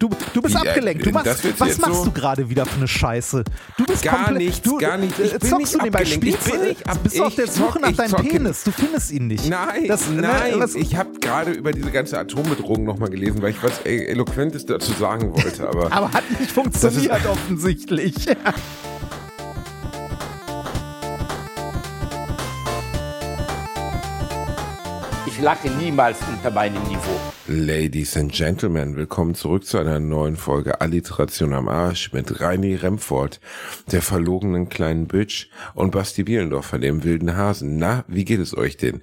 Du, du bist Wie, abgelenkt. Du machst, was machst so- du gerade wieder für eine Scheiße? Du bist Gar komplett, nichts, du, gar nicht. äh, Ich bin zockst nicht du nebenbei, abgelenkt. Ich bin nicht ab- bist auf der Suche nach deinem. Penis. Du findest ihn nicht. Nein, Das- ne, nein. was- ich habe gerade über diese ganze Atombedrohung nochmal gelesen, weil ich was e- Eloquentes dazu sagen wollte. Aber Aber hat nicht funktioniert offensichtlich. Ich lache niemals unter meinem Niveau. Ladies and Gentlemen, willkommen zurück zu einer neuen Folge Alliteration am Arsch mit Reini Remford, der verlogenen kleinen Bitch und Basti Bielendorfer, dem wilden Hasen. Na, wie geht es euch denn?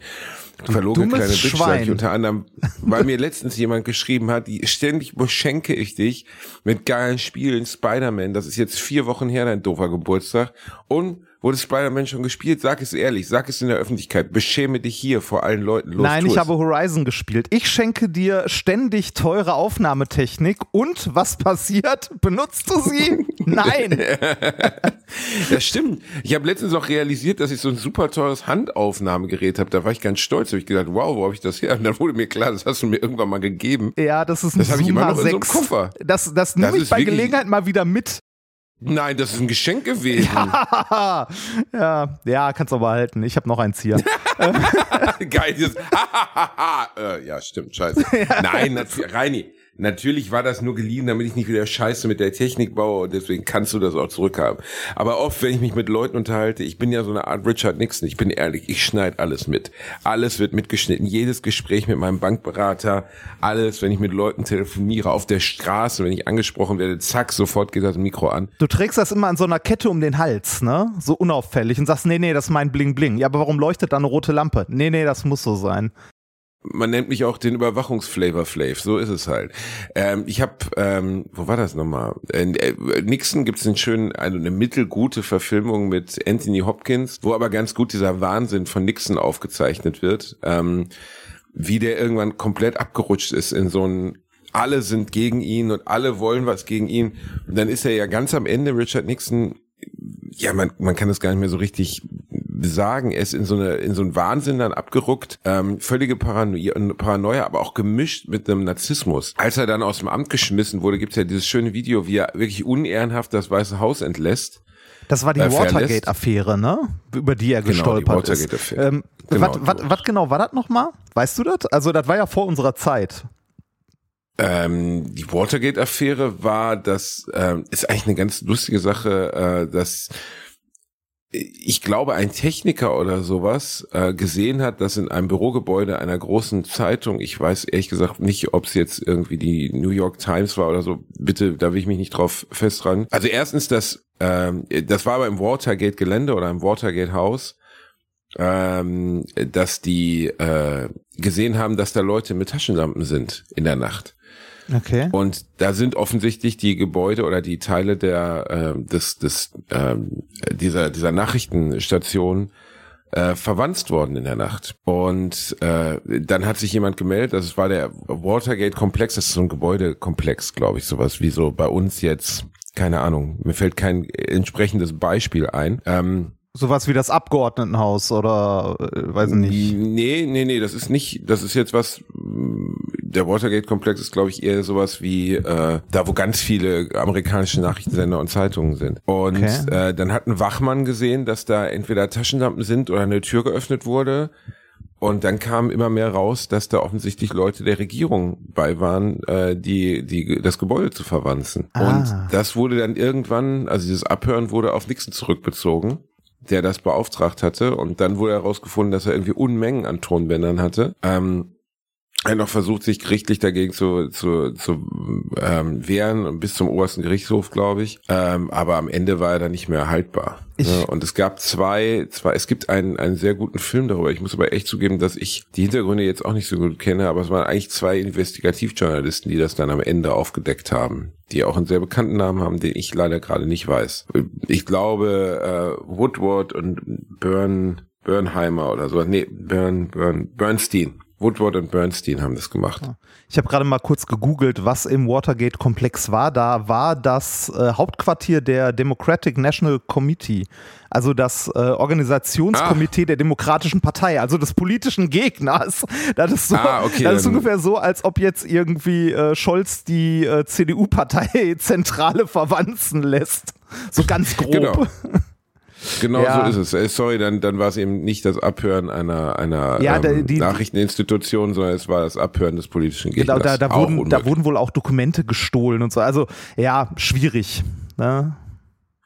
Verlogene kleine Bitch sag Schwein. ich unter anderem, weil mir letztens jemand geschrieben hat, ständig beschenke ich dich mit geilen Spielen, Spider-Man, das ist jetzt vier Wochen her, dein doofer Geburtstag und wurde Spider-Man schon gespielt? Sag es ehrlich, sag es in der Öffentlichkeit, beschäme dich hier vor allen Leuten. Los, Nein, ich habe Horizon gespielt. Ich schenke dir ständig teure Aufnahmetechnik und was passiert? Benutzt du sie? Nein. Das stimmt. Ich habe letztens auch realisiert, dass ich so ein super teures Handaufnahmegerät habe. Da war ich ganz stolz. Da habe ich gedacht, wow, wo habe ich das her? Und dann wurde mir klar, das hast du mir irgendwann mal gegeben. Ja, das ist ein Das habe ich immer noch in so einem H6. Koffer. Das, das nehme Das ich bei Gelegenheit mal wieder mit. Nein, das ist ein Geschenk gewesen. ja, ja, kannst aber halten. Ich habe noch eins hier. Geil, äh, Ja, stimmt, scheiße. Nein, Reini, natürlich war das nur geliehen, damit ich nicht wieder Scheiße mit der Technik baue und deswegen kannst du das auch zurückhaben. Aber oft, wenn ich mich mit Leuten unterhalte, ich bin ja so eine Art Richard Nixon, ich bin ehrlich, ich schneide alles mit. Alles wird mitgeschnitten. Jedes Gespräch mit meinem Bankberater, alles, wenn ich mit Leuten telefoniere, auf der Straße, wenn ich angesprochen werde, zack, sofort geht das Mikro an. Du trägst das immer an so einer Kette um den Hals, ne? So unauffällig und sagst, nee, nee, das ist mein Bling Bling. Ja, aber warum leuchtet da eine rote Lampe? Nee, nee, das muss so sein. Man nennt mich auch den Überwachungsflavor Flav, so ist es halt. Ähm, ich habe, ähm, wo war das nochmal? Äh, Nixon gibt's einen schönen, also eine mittelgute Verfilmung mit Anthony Hopkins, wo aber ganz gut dieser Wahnsinn von Nixon aufgezeichnet wird, ähm, wie der irgendwann komplett abgerutscht ist in so ein alle sind gegen ihn und alle wollen was gegen ihn. Und dann ist er ja ganz am Ende, Richard Nixon, ja, man, man kann das gar nicht mehr so richtig sagen. Er ist in so eine, in so einen Wahnsinn dann abgeruckt, ähm, völlige Paranoia, Paranoia, aber auch gemischt mit einem Narzissmus. Als er dann aus dem Amt geschmissen wurde, gibt's ja dieses schöne Video, wie er wirklich unehrenhaft das Weiße Haus entlässt. Das war die Äh, Watergate-Affäre, ne? Über die er Genau, die gestolpert ist. Watergate-Affäre. Ähm, Genau, was die was- was genau war das nochmal? Weißt du das? Also, das war ja vor unserer Zeit. Ähm, die Watergate-Affäre war, das ähm, ist eigentlich eine ganz lustige Sache, äh, dass ich glaube, ein Techniker oder sowas äh, gesehen hat, dass in einem Bürogebäude einer großen Zeitung, ich weiß ehrlich gesagt nicht, ob es jetzt irgendwie die New York Times war oder so, bitte, da will ich mich nicht drauf festran. Also erstens, das, ähm, das war aber im Watergate-Gelände oder im Watergate-Haus, ähm, dass die äh, gesehen haben, dass da Leute mit Taschenlampen sind in der Nacht. Okay. Und da sind offensichtlich die Gebäude oder die Teile der äh, des des ähm, dieser dieser Nachrichtenstation äh, verwanzt worden in der Nacht. Und äh, dann hat sich jemand gemeldet, das war der Watergate-Komplex, das ist so ein Gebäudekomplex, glaube ich, sowas wie so bei uns jetzt, keine Ahnung, mir fällt kein entsprechendes Beispiel ein. Ähm, Sowas wie das Abgeordnetenhaus oder äh, weiß ich nicht. Nee, nee, nee, das ist nicht, das ist jetzt was, mh, der Watergate-Komplex ist, glaube ich, eher sowas wie äh, da, wo ganz viele amerikanische Nachrichtensender und Zeitungen sind. Und Okay. äh, dann hat ein Wachmann gesehen, dass da entweder Taschenlampen sind oder eine Tür geöffnet wurde. Und dann kam immer mehr raus, dass da offensichtlich Leute der Regierung bei waren, äh, die, die das Gebäude zu verwanzen. Ah. Und das wurde dann irgendwann, also dieses Abhören wurde auf Nixon zurückbezogen der das beauftragt hatte. Und dann wurde herausgefunden, dass er irgendwie Unmengen an Tonbändern hatte. Ähm, er hat noch versucht, sich gerichtlich dagegen zu, zu, zu ähm, wehren bis zum obersten Gerichtshof, glaube ich. Ähm, aber am Ende war er dann nicht mehr haltbar. Ja, und es gab zwei, zwei, es gibt einen, einen sehr guten Film darüber. Ich muss aber echt zugeben, dass ich die Hintergründe jetzt auch nicht so gut kenne, aber es waren eigentlich zwei Investigativjournalisten, die das dann am Ende aufgedeckt haben, die auch einen sehr bekannten Namen haben, den ich leider gerade nicht weiß. Ich glaube, äh, Woodward und Byrne, Bernheimer oder so. Nee, Bern, Bern, Bernstein. Woodward und Bernstein haben das gemacht. Ich habe gerade mal kurz gegoogelt, was im Watergate-Komplex war. Da war das äh, Hauptquartier der Democratic National Committee, also das äh, Organisationskomitee Ah. der Demokratischen Partei, also des politischen Gegners. Das ist, so, Ah, okay, das ist ungefähr so, als ob jetzt irgendwie äh, Scholz die äh, CDU-Partei-Zentrale verwanzen lässt. So ganz grob. Genau. Genau Ja. so ist es. Äh, Sorry, dann, dann war es eben nicht das Abhören einer, einer Ja, ähm, die- Nachrichteninstitution, sondern es war das Abhören des politischen Gegners. Genau, da, da, wurden, da wurden wohl auch Dokumente gestohlen und so. Also ja, schwierig. Ne?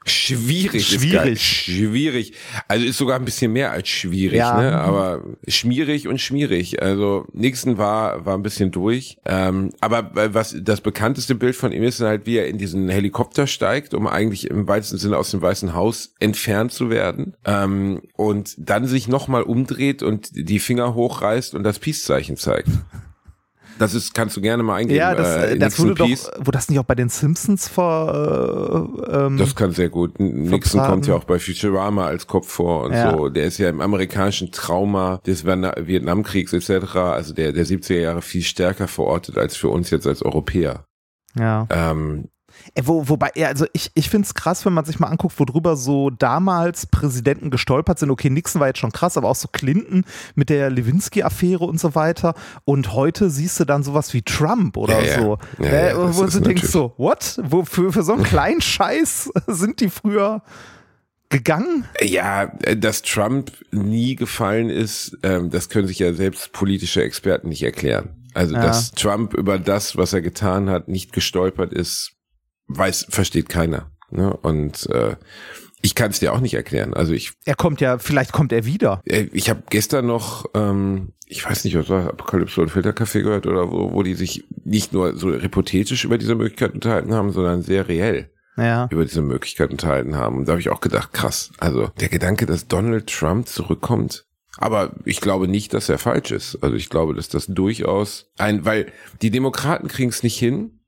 Schwierig, Schwierig. Ist. Schwierig. Also ist sogar ein bisschen mehr als schwierig, Ja. ne? Aber schmierig und schmierig. Also Nixon war war ein bisschen durch. Ähm, aber was das bekannteste Bild von ihm ist halt, wie er in diesen Helikopter steigt, um eigentlich im weitesten Sinne aus dem Weißen Haus entfernt zu werden. Ähm, und dann sich nochmal umdreht und die Finger hochreißt und das Peace-Zeichen zeigt. Das ist, kannst du gerne mal eingeben. Ja, das, äh, äh, das wurde doch, wurde das nicht auch bei den Simpsons vor, äh, ähm, Das kann sehr gut. Nixon kommt ja auch bei Futurama als Kopf vor und Ja. so. Der ist ja im amerikanischen Trauma des Vietna- Vietnamkriegs etc., also der, der 70er Jahre viel stärker verortet als für uns jetzt als Europäer. ja. Ähm, Äh, Wo, wobei, ja, also ich, ich finde es krass, wenn man sich mal anguckt, worüber so damals Präsidenten gestolpert sind. Okay, Nixon war jetzt schon krass, aber auch so Clinton mit der Lewinsky-Affäre und so weiter. Und heute siehst du dann sowas wie Trump oder Ja, so. Ja, äh, ja, das wo du denkst so, what? Wo, für, für so einen kleinen Scheiß sind die früher gegangen? ja, äh, dass Trump nie gefallen ist, ähm, das können sich ja selbst politische Experten nicht erklären. Also, dass Trump über das, was er getan hat, nicht gestolpert ist, weiß, versteht keiner. Ne? Und äh, ich kann es dir auch nicht erklären. Also ich Er kommt ja, vielleicht kommt er wieder. Äh, Ich habe gestern noch, ähm, ich weiß nicht, was war Apokalypse und Filterkaffee gehört oder wo, wo die sich nicht nur so hypothetisch über diese Möglichkeit unterhalten haben, sondern sehr reell Ja. über diese Möglichkeit unterhalten haben. Und da habe ich auch gedacht, krass. Also der Gedanke, dass Donald Trump zurückkommt, aber ich glaube nicht, dass er falsch ist. Also ich glaube, dass das durchaus ein, weil die Demokraten kriegen es nicht hin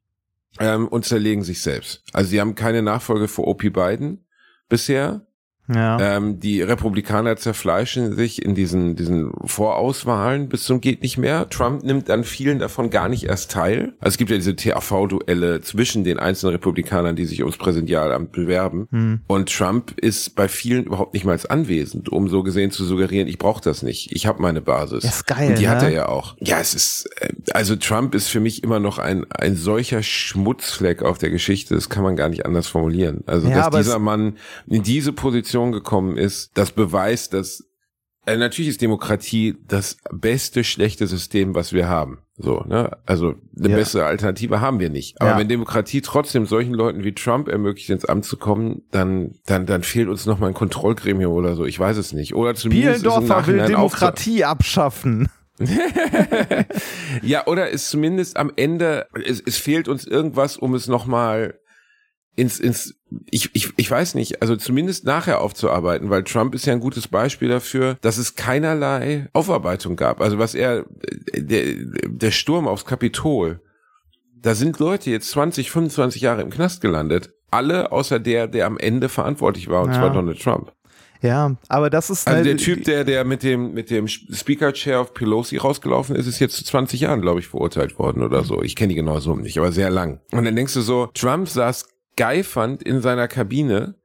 ähm, und zerlegen sich selbst. Also sie haben keine Nachfolge für Opie Biden bisher. Ja. Ähm, die Republikaner zerfleischen sich in diesen, diesen Vorauswahlen bis zum geht nicht mehr. Trump nimmt an vielen davon gar nicht erst teil. Also es gibt ja diese TAV-Duelle zwischen den einzelnen Republikanern, die sich ums Präsidialamt bewerben. Hm. Und Trump ist bei vielen überhaupt nicht mal anwesend, um so gesehen zu suggerieren, ich brauche das nicht. Ich habe meine Basis. Das ist geil, Und die hat ne? er ja auch. Ja, es ist, äh, also Trump ist für mich immer noch ein, ein solcher Schmutzfleck auf der Geschichte. Das kann man gar nicht anders formulieren. Also, Ja, dass dieser Mann in diese Position gekommen ist, das beweist, dass äh, natürlich ist Demokratie das beste schlechte System, was wir haben. So, ne? Also eine Ja. bessere Alternative haben wir nicht. Aber Ja. wenn Demokratie trotzdem solchen Leuten wie Trump ermöglicht, ins Amt zu kommen, dann dann dann fehlt uns noch mal ein Kontrollgremium oder so. Ich weiß es nicht. Oder zumindest Bielendorfer will Demokratie abschaffen. Ja, oder ist zumindest am Ende, es, es fehlt uns irgendwas, um es nochmal ins, ins, ich, ich, ich weiß nicht, also zumindest nachher aufzuarbeiten, weil Trump ist ja ein gutes Beispiel dafür, dass es keinerlei Aufarbeitung gab. Also was er, der, der Sturm aufs Kapitol, da sind Leute jetzt 20, 25 Jahre im Knast gelandet. Alle außer der, der am Ende verantwortlich war, und Ja. zwar Donald Trump. Ja, aber das ist Also ne, der Typ, der, der mit dem, mit dem Speaker Chair of Pelosi rausgelaufen ist, ist jetzt zu 20 Jahren, glaube ich, verurteilt worden oder so. Ich kenne die genaue Summe nicht, aber sehr lang. Und dann denkst du so, Trump saß geifernd in seiner Kabine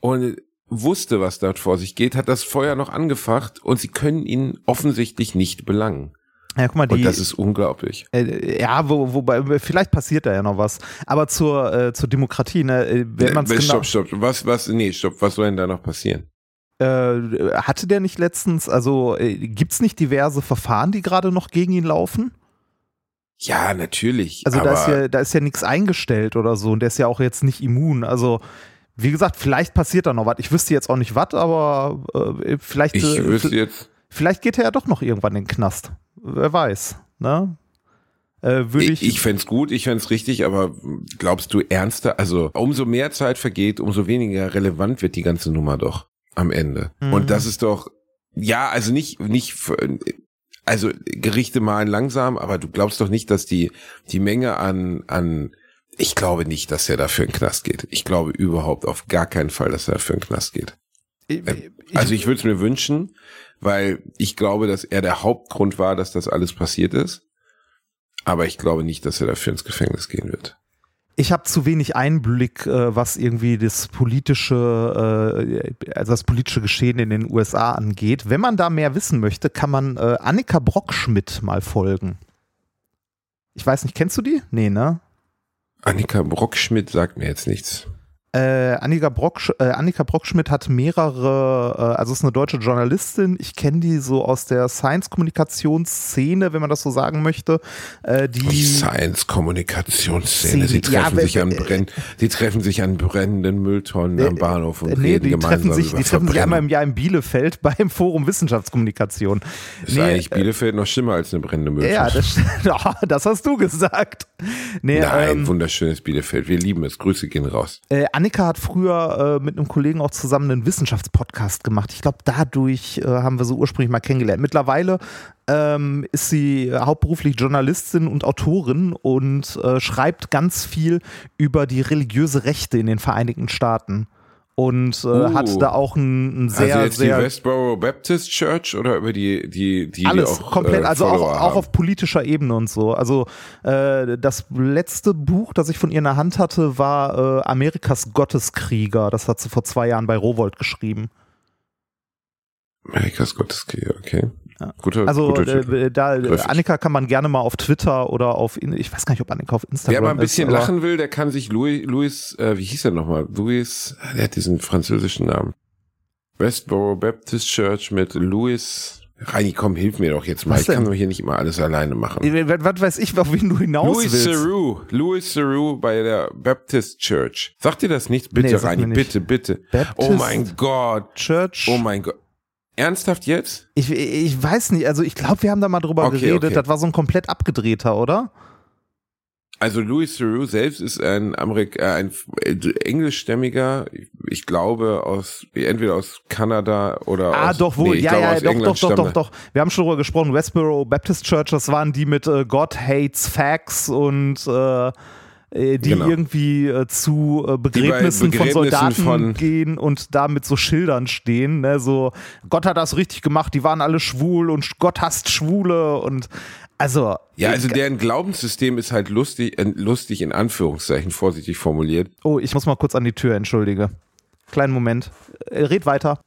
und wusste, was dort vor sich geht, hat das Feuer noch angefacht und sie können ihn offensichtlich nicht belangen. ja, guck mal, Und die, das ist unglaublich. Äh, ja, wo, wobei, vielleicht passiert da ja noch was. Aber zur, äh, zur Demokratie, ne, äh, wenn man es Äh, genau, Stopp, stopp, was, was, nee, stopp, was soll denn da noch passieren? äh, hatte der nicht letztens, also äh, gibt's nicht diverse Verfahren, die gerade noch gegen ihn laufen? Ja, natürlich. Also da ist ja, da ist ja nichts eingestellt oder so und der ist ja auch jetzt nicht immun. Also wie gesagt, vielleicht passiert da noch was. Ich wüsste jetzt auch nicht was, aber äh, vielleicht, ich äh, wüsste jetzt, vielleicht geht er ja doch noch irgendwann in den Knast. Wer weiß, ne? Äh, würde ich, Ich, ich fänd's gut, ich fänd's richtig, aber glaubst du ernster? Also umso mehr Zeit vergeht, umso weniger relevant wird die ganze Nummer doch am Ende. Mhm. Und das ist doch, ja, also nicht, nicht, also Gerichte malen langsam, aber du glaubst doch nicht, dass die, die Menge an, an, ich glaube nicht, dass er dafür in den Knast geht. Ich glaube überhaupt auf gar keinen Fall, dass er dafür in den Knast geht. Äh, also ich würde es mir wünschen, weil ich glaube, dass er der Hauptgrund war, dass das alles passiert ist. Aber ich glaube nicht, dass er dafür ins Gefängnis gehen wird. Ich habe zu wenig Einblick, äh, was irgendwie das politische, äh, also das politische Geschehen in den USA angeht. Wenn man da mehr wissen möchte, kann man äh, Annika Brockschmidt mal folgen. Ich weiß nicht, kennst du die? Nee, ne? Annika Brockschmidt sagt mir jetzt nichts. Äh, Annika, Brock, äh, Annika Brockschmidt hat mehrere, äh, also ist eine deutsche Journalistin. Ich kenne die so aus der Science-Kommunikationsszene, wenn man das so sagen möchte. Äh, die, die Science-Kommunikationsszene. Sie treffen ja, sich an Brenn, sie treffen sich an brennenden Mülltonnen am Bahnhof und nee, reden die gemeinsam treffen sich, über Die treffen sich einmal im Jahr in Bielefeld beim Forum Wissenschaftskommunikation. Ist nee, eigentlich Bielefeld noch schlimmer als eine brennende Mülltonne? Ja, das, das hast du gesagt. Nee, Nein, ähm, wunderschönes Bielefeld. Wir lieben es. Grüße gehen raus. Äh, Annika hat früher äh, mit einem Kollegen auch zusammen einen Wissenschaftspodcast gemacht. Ich glaube, dadurch äh, haben wir sie ursprünglich mal kennengelernt. Mittlerweile ähm, ist sie hauptberuflich Journalistin und Autorin und äh, schreibt ganz viel über die religiöse Rechte in den Vereinigten Staaten und äh, uh, hat da auch ein, ein sehr also jetzt sehr die Westboro Baptist Church oder über die die die alles die auch, komplett äh, also auch, Follower auch haben? auf politischer Ebene und so. Also äh, das letzte Buch das ich von ihr in der Hand hatte war äh, Amerikas Gotteskrieger. Das hat sie vor zwei Jahren bei Rowold geschrieben. Amerikas Gotteskrieger okay ja. Guter, also guter äh, da Treffig. Annika kann man gerne mal auf Twitter oder auf ich weiß gar nicht ob Annika auf Instagram Wer mal ein bisschen ist, lachen will, der kann sich Louis, Louis äh, wie hieß er nochmal? Louis, der hat diesen französischen Namen. Westboro Baptist Church mit Louis. Reini, komm, hilf mir doch jetzt mal. Ich kann doch hier nicht immer alles alleine machen. was, was weiß ich auf wen du hinaus Louis willst Theroux, Louis Theroux bei der Baptist Church. Sagt dir das nicht? Bitte, Nee, Reini, bitte, bitte. Baptist oh mein Gott. Church Oh mein Gott. Ernsthaft jetzt? Ich, ich weiß nicht, also ich glaube, wir haben da mal drüber Okay, geredet. okay. Das war so ein komplett abgedrehter, oder? Also Louis Theroux selbst ist ein Amerik äh, ein äh, englischstämmiger, ich- glaube aus entweder aus Kanada oder Ah, aus, doch wohl. nee, ja, glaube, ja, aus doch, England doch, doch, doch, doch. Wir haben schon drüber gesprochen. Westboro Baptist Church, das waren die mit äh, God hates facts und äh, die Genau. irgendwie äh, zu äh, Begräbnissen, Begräbnissen von Soldaten von- gehen und da mit so Schildern stehen. Ne? So, Gott hat das richtig gemacht, die waren alle schwul und Gott hasst Schwule und also. Ja, also äh, deren Glaubenssystem ist halt lustig, äh, lustig in Anführungszeichen, vorsichtig formuliert. Oh, ich muss mal kurz an die Tür, entschuldige. Kleinen Moment. Äh, red weiter.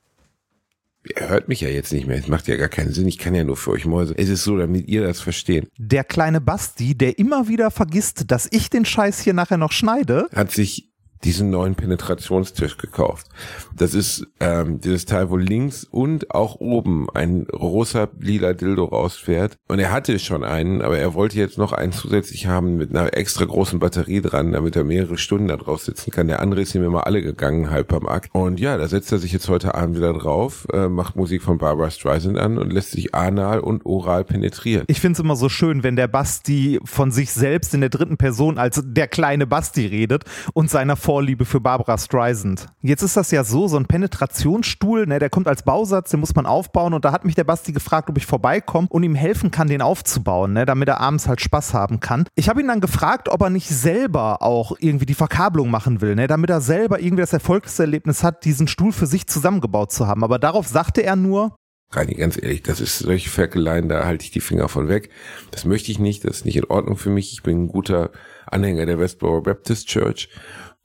Er hört mich ja jetzt nicht mehr, es macht ja gar keinen Sinn, ich kann ja nur für euch Mäuse. Es ist so, damit ihr das versteht. Der kleine Basti, der immer wieder vergisst, dass ich den Scheiß hier nachher noch schneide. Hat sich diesen neuen Penetrationstisch gekauft. Das ist ähm, dieses Teil, wo links und auch oben ein rosa lila Dildo rausfährt. Und er hatte schon einen, aber er wollte jetzt noch einen zusätzlich haben mit einer extra großen Batterie dran, damit er mehrere Stunden da drauf sitzen kann. Der andere ist ihm immer alle gegangen, halb am Akt. Und ja, da setzt er sich jetzt heute Abend wieder drauf, äh, macht Musik von Barbara Streisand an und lässt sich anal und oral penetrieren. Ich finde es immer so schön, wenn der Basti von sich selbst in der dritten Person als der kleine Basti redet und seiner Vorliebe für Barbara Streisand. Jetzt ist das ja so, so ein Penetrationsstuhl, ne, der kommt als Bausatz, den muss man aufbauen und da hat mich der Basti gefragt, ob ich vorbeikomme und ihm helfen kann, den aufzubauen, ne, damit er abends halt Spaß haben kann. Ich habe ihn dann gefragt, ob er nicht selber auch irgendwie die Verkabelung machen will, ne, damit er selber irgendwie das Erfolgserlebnis hat, diesen Stuhl für sich zusammengebaut zu haben. Aber darauf sagte er nur, Reini, ganz ehrlich, das ist solche Ferkeleien, da halte ich die Finger von weg. Das möchte ich nicht, das ist nicht in Ordnung für mich. Ich bin ein guter Anhänger der Westboro Baptist Church.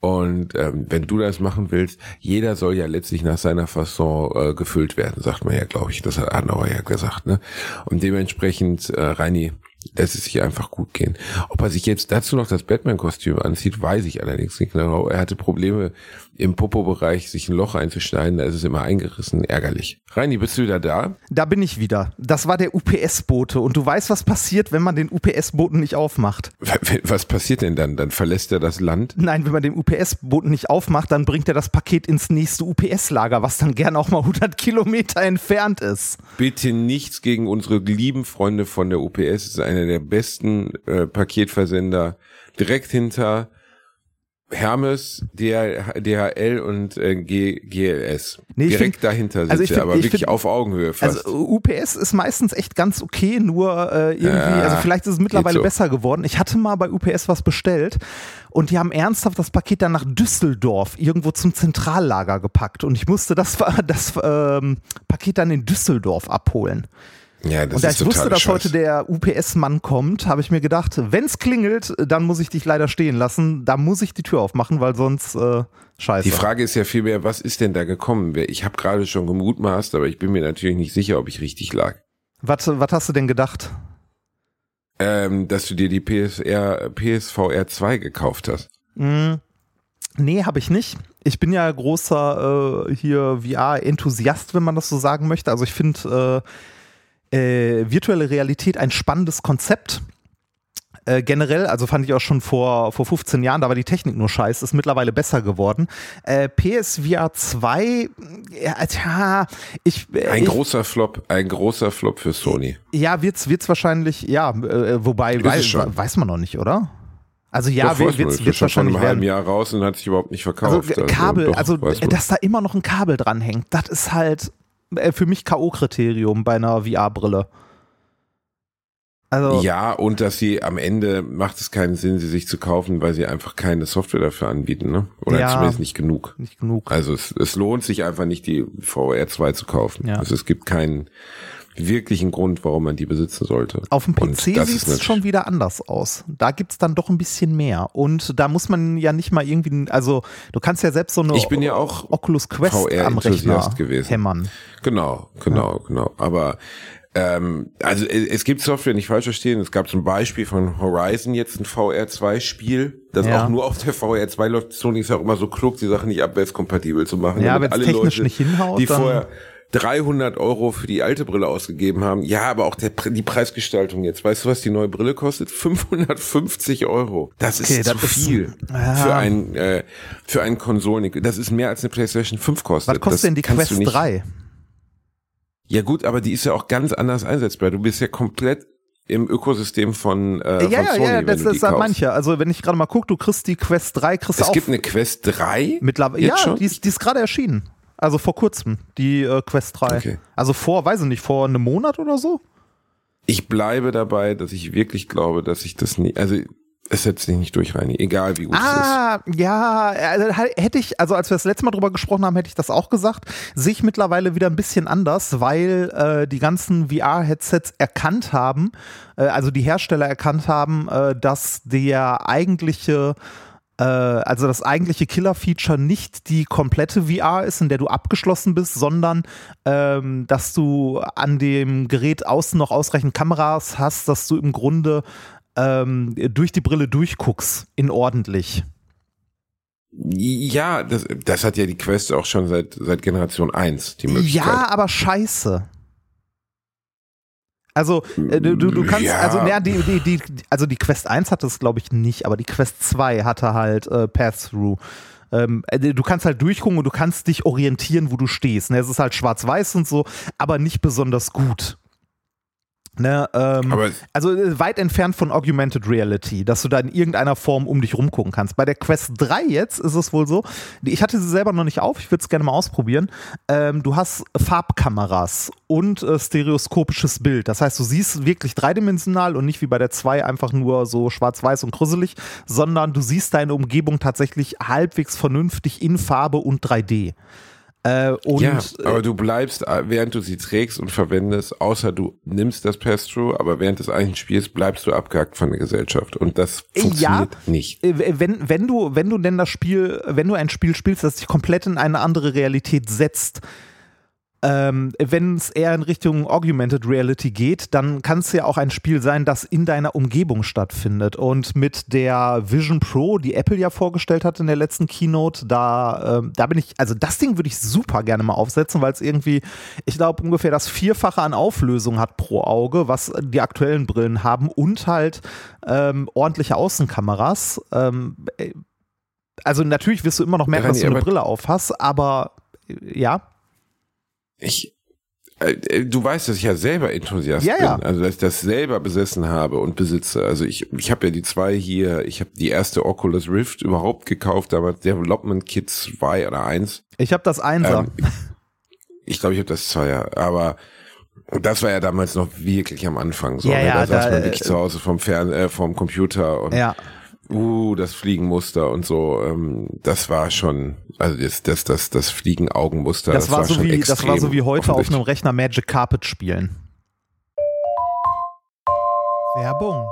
Und ähm, wenn du das machen willst, jeder soll ja letztlich nach seiner Fasson äh, gefüllt werden, sagt man ja, glaube ich. Das hat Adenauer ja gesagt. Ne? Und dementsprechend, äh, Reini, lässt es sich einfach gut gehen. Ob er sich jetzt dazu noch das Batman-Kostüm anzieht, weiß ich allerdings nicht genau. Er hatte Probleme im Popo-Bereich, sich ein Loch einzuschneiden. Da ist es immer eingerissen. Ärgerlich. Reini, bist du wieder da? Da bin ich wieder. Das war der UPS-Bote. Und du weißt, was passiert, wenn man den UPS-Boten nicht aufmacht. Was passiert denn dann? Dann verlässt er das Land? Nein, wenn man den UPS-Boten nicht aufmacht, dann bringt er das Paket ins nächste UPS-Lager, was dann gern auch mal 100 Kilometer entfernt ist. Bitte nichts gegen unsere lieben Freunde von der UPS. Es ist einer der besten äh, Paketversender. Direkt hinter Hermes, DH DHL und äh, G GLS. Nee, ich Direkt find- dahinter sind also ich sie, find- aber ich wirklich find- auf Augenhöhe fast. Also UPS ist meistens echt ganz okay, nur äh, irgendwie, Ja, also vielleicht ist es mittlerweile so. besser geworden. Ich hatte mal bei UPS was bestellt und die haben ernsthaft das Paket dann nach Düsseldorf irgendwo zum Zentrallager gepackt und ich musste das, das ähm, Paket dann in Düsseldorf abholen. Ja, das und da ist ich wusste, dass heute der UPS-Mann kommt, habe ich mir gedacht, wenn es klingelt, dann muss ich dich leider stehen lassen. Da muss ich die Tür aufmachen, weil sonst äh, scheiße. Die Frage ist ja vielmehr, was ist denn da gekommen? Ich habe gerade schon gemutmaßt, aber ich bin mir natürlich nicht sicher, ob ich richtig lag. Was, was hast du denn gedacht? Ähm, dass du dir die PSR, PSVR 2 gekauft hast. Mm, nee, habe ich nicht. Ich bin ja großer äh, hier VR-Enthusiast, wenn man das so sagen möchte. Also ich finde äh, äh, virtuelle Realität ein spannendes Konzept. Äh, generell, also fand ich auch schon vor, vor 15 Jahren, da war die Technik nur scheiße, ist mittlerweile besser geworden. Äh, PSVR 2, ja, tja, ich. Äh, Ein ich, großer Flop, ein großer Flop für Sony. Ja, wird's, wird's wahrscheinlich, ja, äh, wobei, Ist wei es schon. weiß man noch nicht, oder? Also ja, Doch, wird weiß wird's, wird's schon wahrscheinlich einem halben werden. Jahr raus und hat sich überhaupt nicht Also verkauft. äh, Kabel, doch, also weiß man. dass da immer noch ein Kabel dranhängt, das ist halt äh, für mich K.O.-Kriterium bei einer VR-Brille. Also, Ja, und dass sie am Ende macht es keinen Sinn, sie sich zu kaufen, weil sie einfach keine Software dafür anbieten, ne? Oder Ja. zumindest nicht genug. nicht genug. Also es, es lohnt sich einfach nicht, die VR 2 zu kaufen. Ja. Also es gibt keinen wirklichen Grund, warum man die besitzen sollte. Auf dem PC sieht es schon wieder anders aus. Da gibt's dann doch ein bisschen mehr. Und da muss man ja nicht mal irgendwie, also du kannst ja selbst so eine Ich bin ja auch Oculus Quest am VR-Enthusiast Rechner gewesen. hämmern. Genau, genau, genau. Aber ähm, also es gibt Software, nicht falsch verstehen. Es gab zum Beispiel von Horizon jetzt ein VR2-Spiel, das Ja. auch nur auf der VR2 läuft. Sony ist auch immer so klug, die Sachen nicht abwärtskompatibel zu machen. Ja, wenn's alle technisch Leute, nicht hinhaut, die vorher 300 Euro für die alte Brille ausgegeben haben. Ja, aber auch der, die Preisgestaltung jetzt. Weißt du, was die neue Brille kostet? 550 Euro. Das ist Okay, zu das ist- viel Ja. für ein äh, für einen Konsolen. Das ist mehr als eine PlayStation 5 kostet. Was kostet das denn die Quest nicht- 3? ja gut, aber die ist ja auch ganz anders einsetzbar. Du bist ja komplett im Ökosystem von, äh, ja, von ja, Sony, ja, wenn das, das die sagen kaufst. manche. Also wenn ich gerade mal gucke, du kriegst die Quest 3, kriegst du Es auch gibt eine Quest 3? mittlerweile. Ja, schon? die ist, die ist gerade erschienen. Also vor kurzem, die äh, Quest 3. Okay. Also vor, weiß ich nicht, vor einem Monat oder so? Ich bleibe dabei, dass ich wirklich glaube, dass ich das nie, also es setzt sich nicht durch, Reini, egal wie gut Ah, ja, also hätte ich, also als wir das letzte Mal drüber gesprochen haben, hätte ich das auch gesagt. Sehe ich mittlerweile wieder ein bisschen anders, weil äh, die ganzen VR-Headsets erkannt haben, äh, also die Hersteller erkannt haben, äh, dass der eigentliche also das eigentliche Killer-Feature nicht die komplette VR ist, in der du abgeschlossen bist, sondern ähm, dass du an dem Gerät außen noch ausreichend Kameras hast, dass du im Grunde ähm, durch die Brille durchguckst, in ordentlich. Ja, das, das hat ja die Quest auch schon seit, seit Generation 1, die Möglichkeit. Ja, aber scheiße. Also, äh, du, du, du kannst, Ja. also, ja, die, die, die, also die Quest 1 hatte es, glaube ich, nicht, aber die Quest 2 hatte halt äh, Pass-Through. Ähm, äh, du kannst halt durchgucken und du kannst dich orientieren, wo du stehst. Ne? Es ist halt schwarz-weiß und so, aber nicht besonders gut. Ne, ähm, also äh, weit entfernt von Augmented Reality, dass du da in irgendeiner Form um dich rumgucken kannst. Bei der Quest 3 jetzt ist es wohl so, ich hatte sie selber noch nicht auf, ich würde es gerne mal ausprobieren. Ähm, du hast Farbkameras und äh, stereoskopisches Bild. Das heißt, du siehst wirklich dreidimensional und nicht wie bei der 2 einfach nur so schwarz-weiß und gruselig, sondern du siehst deine Umgebung tatsächlich halbwegs vernünftig in Farbe und 3D. Äh, und ja, äh, aber du bleibst, äh, während du sie trägst und verwendest, außer du nimmst das Pass-Through, aber während des eigentlichen Spiels bleibst du abgehackt von der Gesellschaft. Und das Ja. funktioniert nicht. Äh, wenn, wenn du, wenn du denn das Spiel, wenn du ein Spiel spielst, das dich komplett in eine andere Realität setzt, ähm, wenn es eher in Richtung Augmented Reality geht, dann kann es ja auch ein Spiel sein, das in deiner Umgebung stattfindet. Und mit der Vision Pro, die Apple ja vorgestellt hat in der letzten Keynote, da, ähm, da bin ich, also das Ding würde ich super gerne mal aufsetzen, weil es irgendwie, ich glaube, ungefähr das Vierfache an Auflösung hat pro Auge, was die aktuellen Brillen haben und halt ähm, ordentliche Außenkameras. Ähm, äh, also natürlich wirst du immer noch merken, dass du eine Brille auf hast, aber äh, ja. Ich, äh, äh, du weißt, dass ich ja selber Enthusiast Ja, bin, ja. also dass ich das selber besessen habe und besitze. Also ich, ich habe ja die zwei hier, ich habe die erste Oculus Rift überhaupt gekauft, damals Development Kit 2 oder 1. Ich habe das Einser. Ähm, ich glaube, ich habe das Zweier, aber das war ja damals noch wirklich am Anfang so. Ja, ne? ja, da saß man wirklich äh, zu Hause vom Fern äh, vom Computer und ja. Uh, das Fliegenmuster und so, ähm, das war schon, also das, das, das, das Fliegenaugenmuster. Das, das war, war so schon wie, das war so wie heute auf einem Rechner Magic Carpet spielen. Werbung.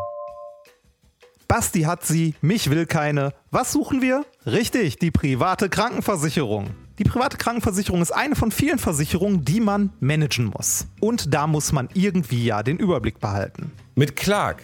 Basti hat sie, mich will keine. Was suchen wir? Richtig, die private Krankenversicherung. Die private Krankenversicherung ist eine von vielen Versicherungen, die man managen muss. Und da muss man irgendwie ja den Überblick behalten. Mit Clark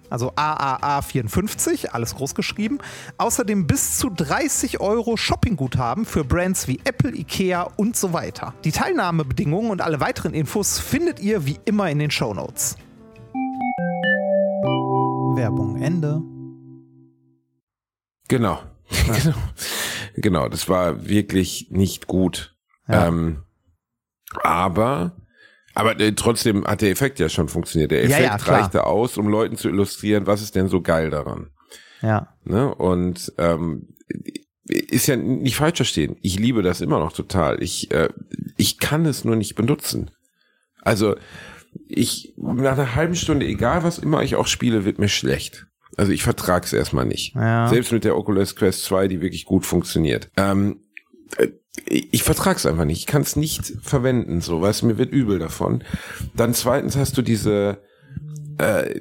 also AAA54, alles groß geschrieben, außerdem bis zu 30 Euro Shoppingguthaben für Brands wie Apple, Ikea und so weiter. Die Teilnahmebedingungen und alle weiteren Infos findet ihr wie immer in den Shownotes. Werbung Ende. Genau. genau. Genau, das war wirklich nicht gut. Ja. Ähm, aber, aber äh, trotzdem hat der Effekt ja schon funktioniert. Der Ja, Effekt ja, klar. reichte aus, um Leuten zu illustrieren, was ist denn so geil daran. Ja. Ne? Und ähm, ist ja nicht falsch verstehen. Ich liebe das immer noch total. Ich, äh, ich kann es nur nicht benutzen. Also ich nach einer halben Stunde, egal was immer ich auch spiele, wird mir schlecht. Also ich vertrag's erstmal nicht. Ja. Selbst mit der Oculus Quest 2, die wirklich gut funktioniert. Ähm, äh, ich vertrag's einfach nicht. Ich kann es nicht verwenden, so, weißt du, mir wird übel davon. Dann zweitens hast du diese, äh,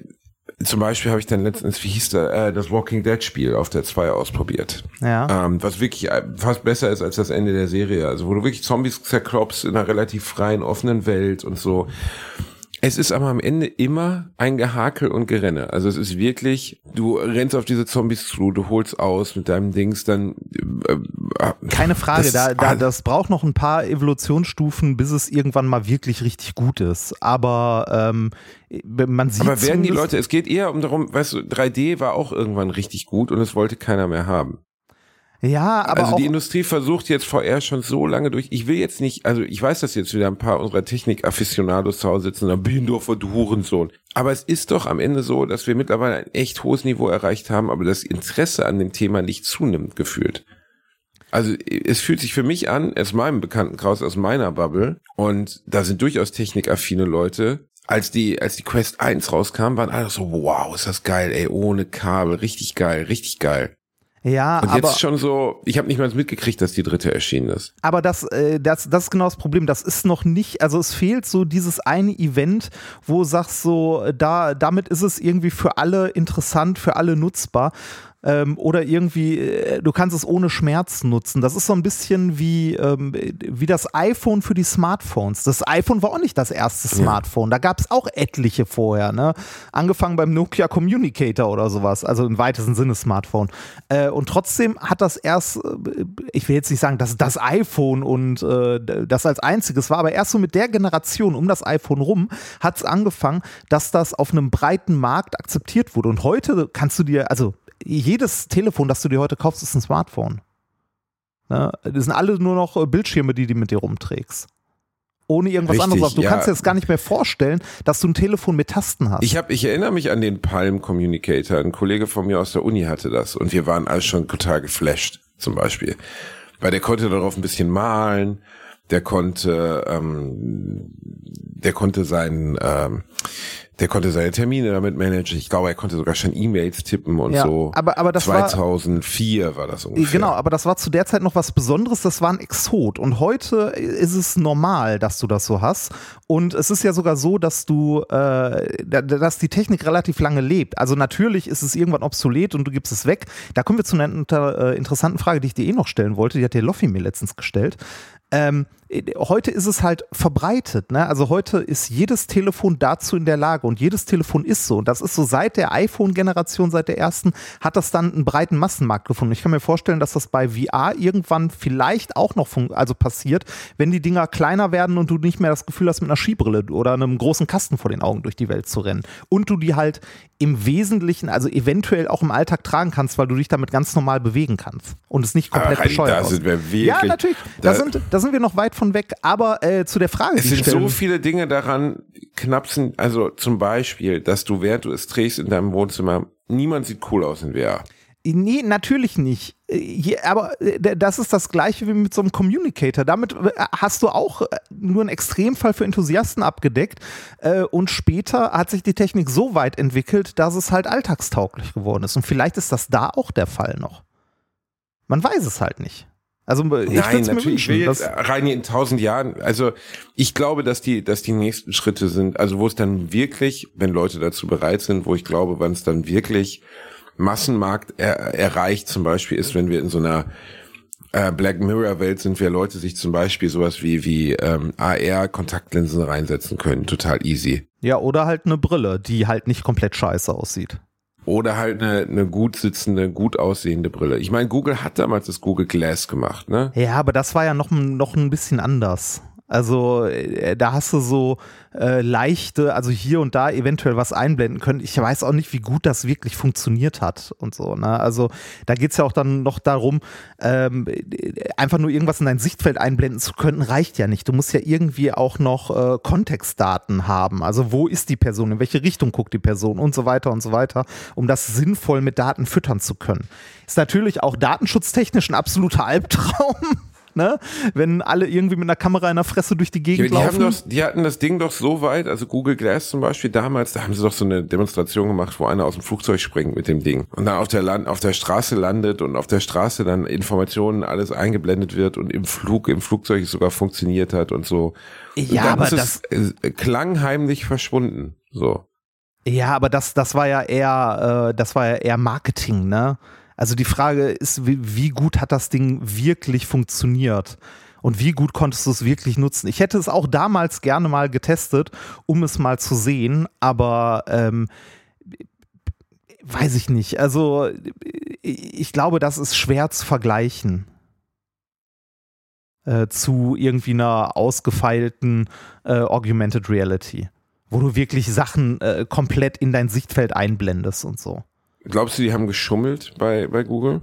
zum Beispiel habe ich dann letztens, wie hieß der, äh, das Walking Dead Spiel auf der 2 ausprobiert. Ja. Ähm, was wirklich äh, fast besser ist als das Ende der Serie. Also wo du wirklich Zombies zerklopfst in einer relativ freien, offenen Welt und so. Es ist aber am Ende immer ein Gehakel und Gerenne. Also es ist wirklich, du rennst auf diese Zombies zu, du holst aus mit deinem Dings, dann äh, äh, Keine Frage, das da, da, das braucht noch ein paar Evolutionsstufen, bis es irgendwann mal wirklich richtig gut ist. Aber ähm, man sieht Aber werden die Leute, es geht eher um darum, weißt du, 3D war auch irgendwann richtig gut und es wollte keiner mehr haben. Ja, aber also die Industrie versucht jetzt VR schon so lange durch. Ich will jetzt nicht, also ich weiß, dass jetzt wieder ein paar unserer Technik-Afficionados zu Hause sitzen, dann Biendorfer, du Hurensohn. Aber es ist doch am Ende so, dass wir mittlerweile ein echt hohes Niveau erreicht haben, aber das Interesse an dem Thema nicht zunimmt gefühlt. Also es fühlt sich für mich an, aus meinem Bekanntenkreis, aus meiner Bubble, und da sind durchaus technikaffine Leute, als die, als die Quest 1 rauskam, waren alle so, wow, ist das geil, ey, ohne Kabel, richtig geil, richtig geil. Ja, Und aber, jetzt schon so, ich habe nicht mal mitgekriegt, dass die dritte erschienen ist. aber das, äh, das, das ist genau das Problem. Das ist noch nicht, also es fehlt so dieses eine Event, wo du sagst so, da, damit ist es irgendwie für alle interessant, für alle nutzbar. Ähm, oder irgendwie, äh, du kannst es ohne Schmerz nutzen. Das ist so ein bisschen wie, ähm, wie das iPhone für die Smartphones. Das iPhone war auch nicht das erste Smartphone. Da gab es auch etliche vorher. Ne? Angefangen beim Nokia Communicator oder sowas. Also im weitesten Sinne Smartphone. Äh, und trotzdem hat das erst, äh, ich will jetzt nicht sagen, dass das iPhone und äh, das als einziges war, aber erst so mit der Generation um das iPhone rum hat es angefangen, dass das auf einem breiten Markt akzeptiert wurde. Und heute kannst du dir, also jedes Telefon, das du dir heute kaufst, ist ein Smartphone. Ne? Das sind alle nur noch äh, Bildschirme, die du mit dir rumträgst. Ohne irgendwas Richtig, anderes. Du ja. kannst dir jetzt gar nicht mehr vorstellen, dass du ein Telefon mit Tasten hast. Ich habe, ich erinnere mich an den Palm Communicator. Ein Kollege von mir aus der Uni hatte das und wir waren alle schon total geflasht, zum Beispiel. Weil der konnte darauf ein bisschen malen. Der konnte, ähm, der konnte seinen, ähm, der konnte seine Termine damit managen. Ich glaube, er konnte sogar schon E-Mails tippen und Ja, so. aber- aber das 2004 war, das ungefähr. Genau, aber das war zu der Zeit noch was Besonderes, das war ein Exot. Und heute ist es normal, dass du das so hast. Und es ist ja sogar so, dass du, äh, da- dass die Technik relativ lange lebt. Also natürlich ist es irgendwann obsolet und du gibst es weg. Da kommen wir zu einer inter, äh, interessanten Frage, die ich dir eh noch stellen wollte. Die hat der Loffi mir letztens gestellt. Ähm, heute ist es halt verbreitet. Ne? Also heute ist jedes Telefon dazu in der Lage und jedes Telefon ist so. Und das ist so seit der iPhone-Generation, seit der ersten, hat das dann einen breiten Massenmarkt gefunden. Ich kann mir vorstellen, dass das bei VR irgendwann vielleicht auch noch also passiert, wenn die Dinger kleiner werden und du nicht mehr das Gefühl hast, mit einer Skibrille oder einem großen Kasten vor den Augen durch die Welt zu rennen. Und du die halt im Wesentlichen, also eventuell auch im Alltag tragen kannst, weil du dich damit ganz normal bewegen kannst und es nicht komplett Heidi, bescheuert da sind wir wirklich. Ja, natürlich. Da, da- sind, da sind wir noch weit von weg. Aber äh, zu der Frage, Es sind so stelle- viele Dinge daran knapsen, also zum Beispiel, dass du, während du es trägst in deinem Wohnzimmer, niemand sieht cool aus in VR. Nee, natürlich nicht. Äh, Aber äh, das ist das gleiche wie mit so einem Communicator. Damit äh, hast du auch nur einen Extremfall für Enthusiasten abgedeckt. Und später hat sich die Technik so weit entwickelt, dass es halt alltagstauglich geworden ist. Und vielleicht ist das da auch der Fall noch. Man weiß es halt nicht. Also ich Nein, natürlich. Ich will jetzt rein in tausend Jahren. Also ich glaube, dass die, dass die nächsten Schritte sind, also wo es dann wirklich, wenn Leute dazu bereit sind, wo ich glaube, wann es dann wirklich Massenmarkt er, erreicht, zum Beispiel ist, wenn wir in so einer äh, Black Mirror Welt sind, wir Leute sich zum Beispiel sowas wie wie ähm, AR Kontaktlinsen reinsetzen können, total easy. ja, oder halt eine Brille, die halt nicht komplett scheiße aussieht. Oder halt eine, eine gut sitzende, gut aussehende Brille. Ich meine, Google hat damals das Google Glass gemacht, ne? Ja, aber das war ja noch, noch ein bisschen anders. Also äh, da hast du so äh, leichte, also hier und da eventuell was einblenden können. Ich weiß auch nicht, wie gut das wirklich funktioniert hat und so. Ne? Also da geht's ja auch dann noch darum, ähm, einfach nur irgendwas in dein Sichtfeld einblenden zu können, reicht ja nicht. Du musst ja irgendwie auch noch äh, Kontextdaten haben. Also wo ist die Person, in welche Richtung guckt die Person und so weiter und so weiter, um das sinnvoll mit Daten füttern zu können. Ist natürlich auch datenschutztechnisch ein absoluter Albtraum. Ne? Wenn alle irgendwie mit einer Kamera in der Fresse durch die Ja, Gegend die, haben laufen. doch, die hatten das Ding doch so weit, also Google Glass zum Beispiel damals, da haben sie doch so eine Demonstration gemacht, wo einer aus dem Flugzeug springt mit dem Ding und dann auf der, Land, auf der Straße landet und auf der Straße dann Informationen alles eingeblendet wird und im Flug, im Flugzeug es sogar funktioniert hat und so. Und Ja, aber das, es äh, klangheimlich verschwunden. So. ja, aber das, das war ja eher, äh, das war ja eher Marketing, ne? Also die Frage ist, wie, wie gut hat das Ding wirklich funktioniert? Und wie gut konntest du es wirklich nutzen? Ich hätte es auch damals gerne mal getestet, um es mal zu sehen, aber ähm, weiß ich nicht. Also ich glaube, das ist schwer zu vergleichen äh, zu irgendwie einer ausgefeilten äh, Augmented Reality, wo du wirklich Sachen äh, komplett in dein Sichtfeld einblendest und so. Glaubst du, die haben geschummelt bei, bei Google?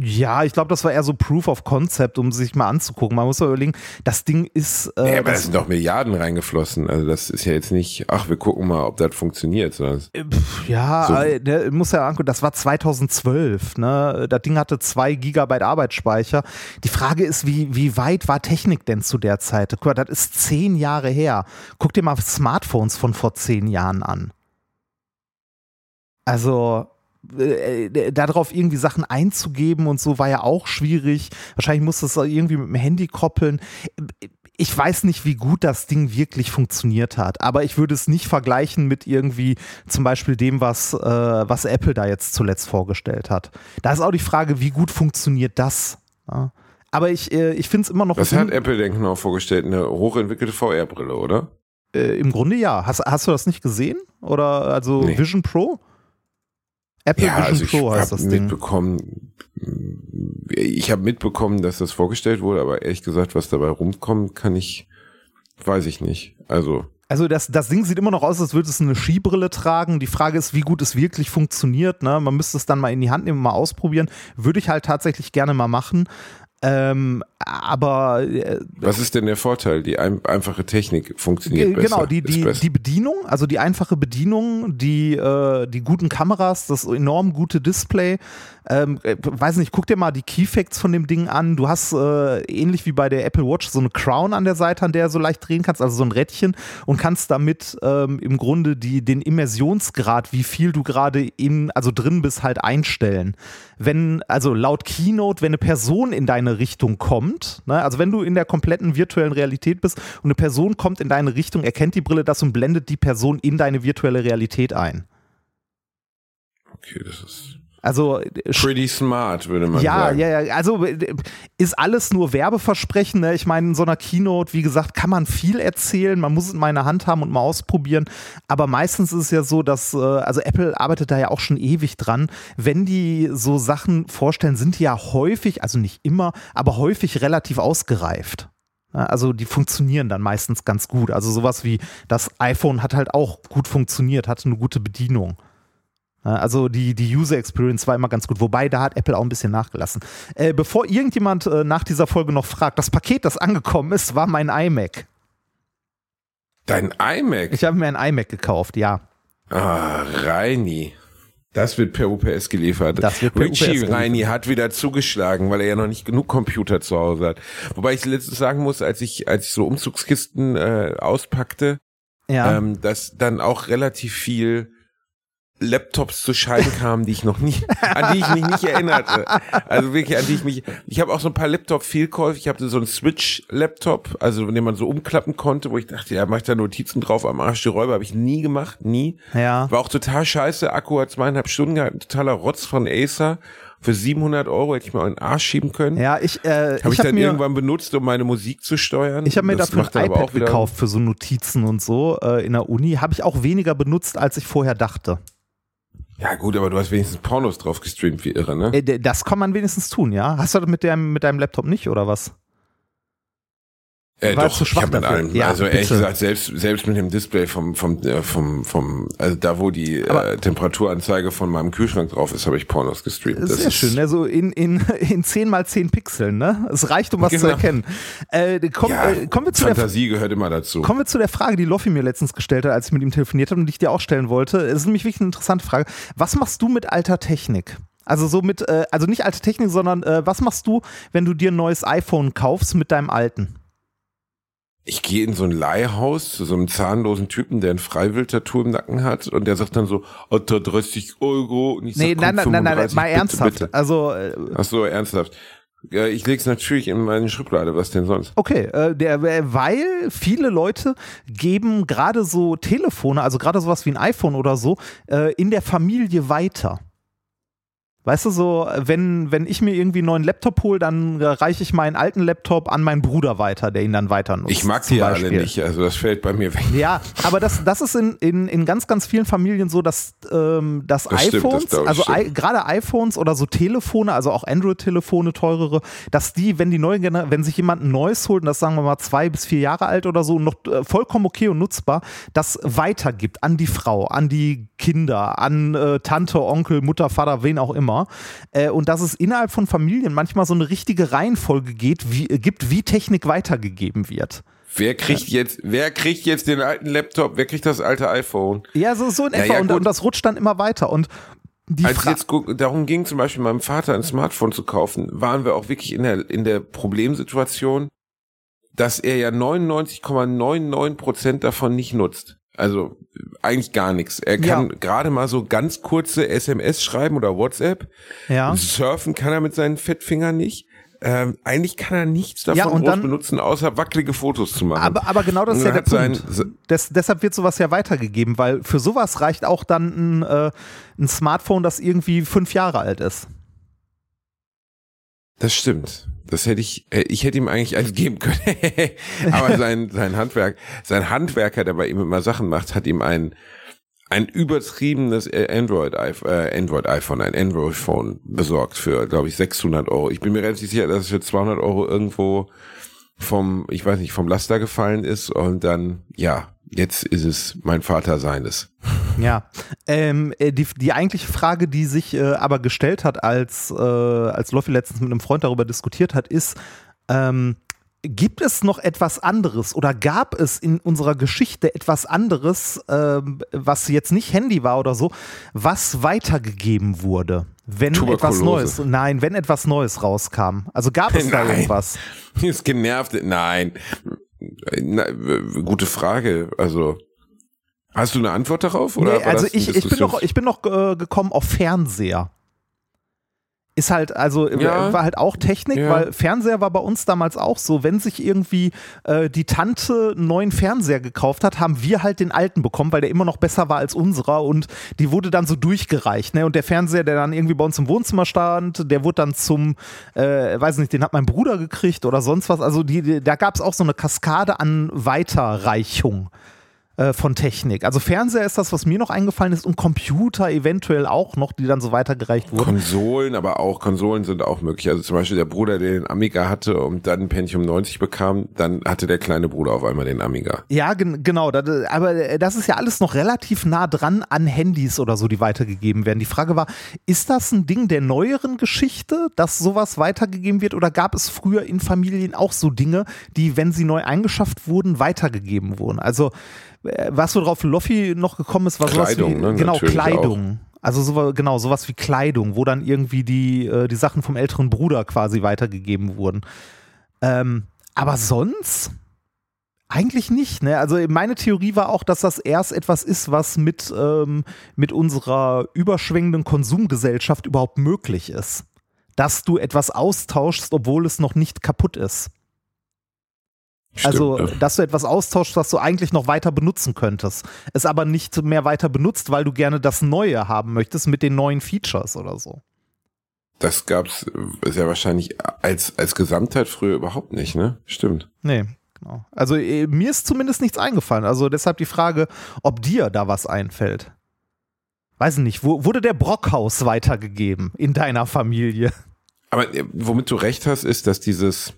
Ja, ich glaube, das war eher so Proof of Concept, um sich mal anzugucken. Man muss ja überlegen, das Ding ist. Äh, ja, aber da sind doch Milliarden reingeflossen. Also das ist ja jetzt nicht, ach, wir gucken mal, ob das funktioniert, äh, pf, ja, So. äh, der muss ja angucken, das war 2012. Ne? Das Ding hatte zwei Gigabyte Arbeitsspeicher. Die Frage ist, wie, wie weit war Technik denn zu der Zeit? Guck mal, das ist zehn Jahre her. Guck dir mal Smartphones von vor zehn Jahren an. Also äh, äh, darauf irgendwie Sachen einzugeben und so war ja auch schwierig. Wahrscheinlich musste es irgendwie mit dem Handy koppeln. Ich weiß nicht, wie gut das Ding wirklich funktioniert hat, aber ich würde es nicht vergleichen mit irgendwie zum Beispiel dem, was, äh, was Apple da jetzt zuletzt vorgestellt hat. Da ist auch die Frage, wie gut funktioniert das? Ja. Aber ich, äh, ich finde es immer noch Was hat Apple denn genau vorgestellt? Eine hochentwickelte VR-Brille, oder? äh, im Grunde ja. Hast, hast du das nicht gesehen? Oder also Nee. Vision Pro? Apple Vision also ich Pro heißt das Ding. mitbekommen, ich habe mitbekommen, dass das vorgestellt wurde, aber ehrlich gesagt, was dabei rumkommt, kann ich, weiß ich nicht. Also Also das, das Ding sieht immer noch aus, als würde es eine Skibrille tragen. Die Frage ist, wie gut es wirklich funktioniert. Ne? Man müsste es dann mal in die Hand nehmen, mal ausprobieren. Würde ich halt tatsächlich gerne mal machen. Ähm, aber äh, was ist denn der Vorteil? Die ein, einfache Technik funktioniert besser. Genau, die, die, die Bedienung, also die einfache Bedienung, die, äh, die guten Kameras, das enorm gute Display. Ähm, äh, weiß nicht, guck dir mal die Keyfacts von dem Ding an. Du hast äh, ähnlich wie bei der Apple Watch so eine Crown an der Seite, an der du so leicht drehen kannst, also so ein Rädchen und kannst damit ähm, im Grunde die, den Immersionsgrad, wie viel du gerade in, also drin bist, halt einstellen. Wenn, also laut Keynote, wenn eine Person in deine Richtung kommt, ne, also wenn du in der kompletten virtuellen Realität bist und eine Person kommt in deine Richtung, erkennt die Brille das und blendet die Person in deine virtuelle Realität ein. Okay, das ist also pretty smart, würde man ja, sagen. Ja, ja, also ist alles nur Werbeversprechen. Ne? Ich meine, in so einer Keynote, wie gesagt, kann man viel erzählen. Man muss es in meiner Hand haben und mal ausprobieren. Aber meistens ist es ja so, dass, äh, also Apple arbeitet da ja auch schon ewig dran. Wenn die so Sachen vorstellen, sind die ja häufig, also nicht immer, aber häufig relativ ausgereift. Also die funktionieren dann meistens ganz gut. Also sowas wie das iPhone hat halt auch gut funktioniert, hatte eine gute Bedienung. Also die, die User Experience war immer ganz gut, wobei da hat Apple auch ein bisschen nachgelassen. Äh, bevor irgendjemand äh, nach dieser Folge noch fragt, das Paket, das angekommen ist, war mein iMac. Dein iMac? Ich habe mir ein iMac gekauft, ja. Ah, Reini. Das wird per UPS geliefert. Das wird per Richie UPS Reini hat wieder zugeschlagen, weil er ja noch nicht genug Computer zu Hause hat. Wobei ich letztens sagen muss, als ich, als ich so Umzugskisten äh, auspackte, ja. ähm, dass dann auch relativ viel Laptops zu Schein kamen, die ich noch nie, an die ich mich nicht erinnerte. Also wirklich, an die ich mich, ich habe auch so ein paar Laptop-Fehlkäufe. Ich hatte so einen Switch-Laptop, also den man so umklappen konnte, wo ich dachte, ja, mach ich da Notizen drauf am Arsch die Räuber, habe ich nie gemacht, nie. Ja. War auch total scheiße. Akku hat zweieinhalb Stunden gehabt, ein totaler Rotz von Acer. Für 700 Euro hätte ich mal einen Arsch schieben können. Ja, ich, äh, habe ich, hab dann mir, irgendwann benutzt, um meine Musik zu steuern. Ich habe mir Das dafür ein iPad auch gekauft für so Notizen und so äh, in der Uni. Habe ich auch weniger benutzt, als ich vorher dachte. Ja gut, aber du hast wenigstens Pornos drauf gestreamt wie irre, ne? Äh, das kann man wenigstens tun, ja? Hast du das mit deinem, mit deinem Laptop nicht oder was? Äh, war doch, zu schwach dafür. allem. Ja, also ehrlich bitte. gesagt, selbst, selbst mit dem Display vom, vom, äh, vom, vom, also da wo die Aber- äh, Temperaturanzeige von meinem Kühlschrank drauf ist, habe ich Pornos gestreamt. Das Sehr ist schön, ne? so in, in, in 10 mal 10 Pixeln, ne? Es reicht, um was zu Genau. erkennen. Äh, komm, Ja, äh, kommen, wir zu der, Fantasie gehört immer dazu. kommen wir zu der Frage, die Loffi mir letztens gestellt hat, als ich mit ihm telefoniert habe und die ich dir auch stellen wollte. Es ist nämlich wirklich eine interessante Frage. Was machst du mit alter Technik? Also so mit, äh, also nicht alte Technik, sondern äh, was machst du, wenn du dir ein neues iPhone kaufst mit deinem alten? Ich gehe in so ein Leihhaus zu so einem zahnlosen Typen, der ein Freiwild-Tattoo im Nacken hat und der sagt dann so, unter 30 Euro. Und ich Nee, sag, nein, nein, nein, nein, 35, mal bitte, ernsthaft. Bitte. Also, äh, Ach so, ernsthaft. Ja, ich leg's natürlich in meine Schublade, was denn sonst? Okay, äh, der, äh, weil viele Leute geben gerade so Telefone, also gerade sowas wie ein iPhone oder so, äh, in der Familie weiter. Weißt du, so, wenn, wenn ich mir irgendwie einen neuen Laptop hole, dann reiche ich meinen alten Laptop an meinen Bruder weiter, der ihn dann weiter nutzt. Ich mag die ja alle nicht, also das fällt bei mir weg. Ja, aber das, das ist in, in, in ganz, ganz vielen Familien so, dass, ähm, dass Das stimmt, das iPhones, glaub ich, also stimmt. i- gerade iPhones oder so Telefone, also auch Android-Telefone, teurere, dass die, wenn die neue wenn sich jemand ein neues holt, und das sagen wir mal zwei bis vier Jahre alt oder so, noch äh, vollkommen okay und nutzbar, das weitergibt an die Frau, an die Kinder, an äh, Tante, Onkel, Mutter, Vater, wen auch immer. Äh, und dass es innerhalb von Familien manchmal so eine richtige Reihenfolge geht, wie, äh, gibt, wie Technik weitergegeben wird. Wer kriegt jetzt, wer kriegt jetzt den alten Laptop? Wer kriegt das alte iPhone? Ja, so, so in Ja, etwa. ja, und, gut. und das rutscht dann immer weiter. Und die Als es Fra jetzt darum ging, zum Beispiel meinem Vater ein Smartphone zu kaufen, waren wir auch wirklich in der, in der Problemsituation, dass er ja 99,99 Prozent davon nicht nutzt. Also eigentlich gar nichts. Er kann Ja. gerade mal so ganz kurze SMS schreiben oder WhatsApp. ja. Surfen kann er mit seinen Fettfingern nicht. Ähm, eigentlich kann er nichts davon Ja, und groß dann- benutzen, außer wackelige Fotos zu machen. Aber, aber genau das ist ja er der Punkt. Des, deshalb wird sowas ja weitergegeben, weil für sowas reicht auch dann ein, äh, ein Smartphone, das irgendwie fünf Jahre alt ist. Das stimmt. Das hätte ich, äh, ich hätte ihm eigentlich eins geben können. Aber sein, sein Handwerk, sein Handwerker, der bei ihm immer Sachen macht, hat ihm ein, ein übertriebenes äh, Android, äh, Android iPhone, ein Android Phone besorgt für, glaube ich, 600 Euro. Ich bin mir relativ sicher, dass es für 200 Euro irgendwo vom, ich weiß nicht, vom Laster gefallen ist und dann, ja, jetzt ist es mein Vater seines. Ja, ähm, äh, die, die eigentliche Frage, die sich äh, aber gestellt hat, als, äh, als Loffi letztens mit einem Freund darüber diskutiert hat, ist, ähm, gibt es noch etwas anderes oder gab es in unserer Geschichte etwas anderes, ähm, was jetzt nicht Handy war oder so, was weitergegeben wurde? Wenn etwas Neues, nein, wenn etwas Neues rauskam. Also gab es da irgendwas? Ist genervt, nein. Na, gute Frage. Also Hast du eine Antwort darauf? Oder nee, also ich, ich bin noch, ich bin noch äh, gekommen auf Fernseher. Ist halt, also ja. war halt auch Technik, ja. weil Fernseher war bei uns damals auch so, wenn sich irgendwie äh, die Tante einen neuen Fernseher gekauft hat, haben wir halt den alten bekommen, weil der immer noch besser war als unserer und die wurde dann so durchgereicht, ne? Und der Fernseher, der dann irgendwie bei uns im Wohnzimmer stand, der wurde dann zum, äh, weiß nicht, den hat mein Bruder gekriegt oder sonst was. Also die, die da gab es auch so eine Kaskade an Weiterreichung. Äh, von Technik. Also Fernseher ist das, was mir noch eingefallen ist und Computer eventuell auch noch, die dann so weitergereicht wurden. Konsolen, aber auch Konsolen sind auch möglich. Also zum Beispiel der Bruder, der den Amiga hatte und dann Pentium 90 bekam, dann hatte der kleine Bruder auf einmal den Amiga. Ja, gen genau. aber das ist ja alles noch relativ nah dran an Handys oder so, die weitergegeben werden. Die Frage war, ist das ein Ding der neueren Geschichte, dass sowas weitergegeben wird oder gab es früher in Familien auch so Dinge, die, wenn sie neu eingeschafft wurden, weitergegeben wurden? Also äh, was worauf Loffi noch gekommen ist, war Kleidung, sowas wie, ne, genau, Kleidung. Auch. Also so, genau, sowas wie Kleidung, wo dann irgendwie die, äh, die Sachen vom älteren Bruder quasi weitergegeben wurden. Ähm, aber sonst eigentlich nicht. Ne? Also meine Theorie war auch, dass das erst etwas ist, was mit, ähm, mit unserer überschwängenden Konsumgesellschaft überhaupt möglich ist. Dass du etwas austauschst, obwohl es noch nicht kaputt ist. Stimmt, also, ja. dass du etwas austauschst, was du eigentlich noch weiter benutzen könntest. Es aber nicht mehr weiter benutzt, weil du gerne das Neue haben möchtest mit den neuen Features oder so. Das gab's sehr wahrscheinlich als, als Gesamtheit früher überhaupt nicht, ne? Stimmt. Nee, genau. Also äh, mir ist zumindest nichts eingefallen. Also deshalb die Frage, ob dir da was einfällt. Weiß nicht, wo, wurde der Brockhaus weitergegeben in deiner Familie? Aber äh, womit du recht hast, ist, dass dieses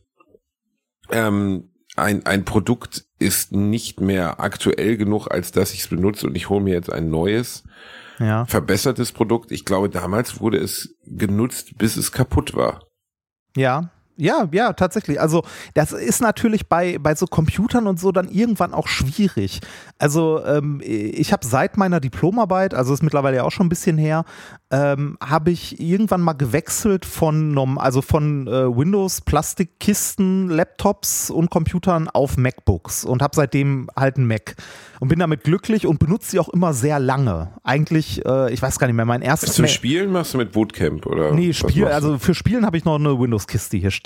ähm, ein, ein Produkt ist nicht mehr aktuell genug, als dass ich es benutze und ich hole mir jetzt ein neues, ja. verbessertes Produkt. Ich glaube, damals wurde es genutzt, bis es kaputt war. Ja, ja, ja, tatsächlich. Also das ist natürlich bei, bei so Computern und so dann irgendwann auch schwierig. Also ähm, ich habe seit meiner Diplomarbeit, also ist mittlerweile ja auch schon ein bisschen her, ähm, habe ich irgendwann mal gewechselt von, also von äh, Windows, Plastikkisten, Laptops und Computern auf MacBooks und habe seitdem halt einen Mac und bin damit glücklich und benutze sie auch immer sehr lange. Eigentlich, äh, ich weiß gar nicht mehr, mein erstes. Zum Spielen machst du mit Bootcamp oder? Nee, Spiel, also für Spielen habe ich noch eine Windows-Kiste hier stehen.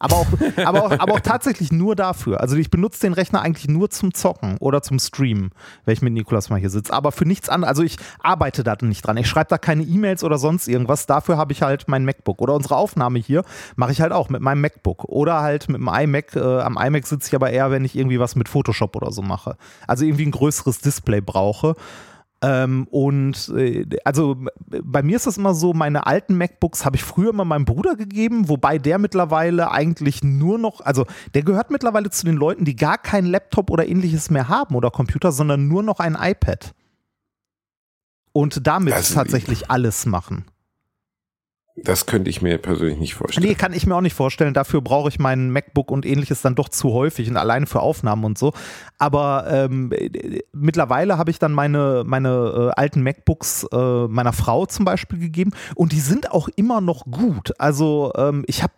Aber auch, aber, auch, aber auch tatsächlich nur dafür. Also ich benutze den Rechner eigentlich nur zum Zocken oder zum Streamen, wenn ich mit Nikolas mal hier sitze. Aber für nichts anderes, also ich arbeite da nicht dran. Ich schreibe da keine E-Mails oder sonst irgendwas. Dafür habe ich halt mein MacBook. Oder unsere Aufnahme hier mache ich halt auch mit meinem MacBook. Oder halt mit dem iMac. Äh, am iMac sitze ich aber eher, wenn ich irgendwie was mit Photoshop oder so mache. Also irgendwie ein größeres Display brauche. Ähm, und äh, also bei mir ist das immer so, meine alten MacBooks habe ich früher immer meinem Bruder gegeben, wobei der mittlerweile eigentlich nur noch, also der gehört mittlerweile zu den Leuten, die gar keinen Laptop oder ähnliches mehr haben oder Computer, sondern nur noch ein iPad. Und damit also, tatsächlich alles machen. Das könnte ich mir persönlich nicht vorstellen. Nee, kann ich mir auch nicht vorstellen. Dafür brauche ich meinen MacBook und ähnliches dann doch zu häufig und alleine für Aufnahmen und so. Aber ähm, mittlerweile habe ich dann meine, meine äh, alten MacBooks äh, meiner Frau zum Beispiel gegeben und die sind auch immer noch gut. Also ähm, ich habe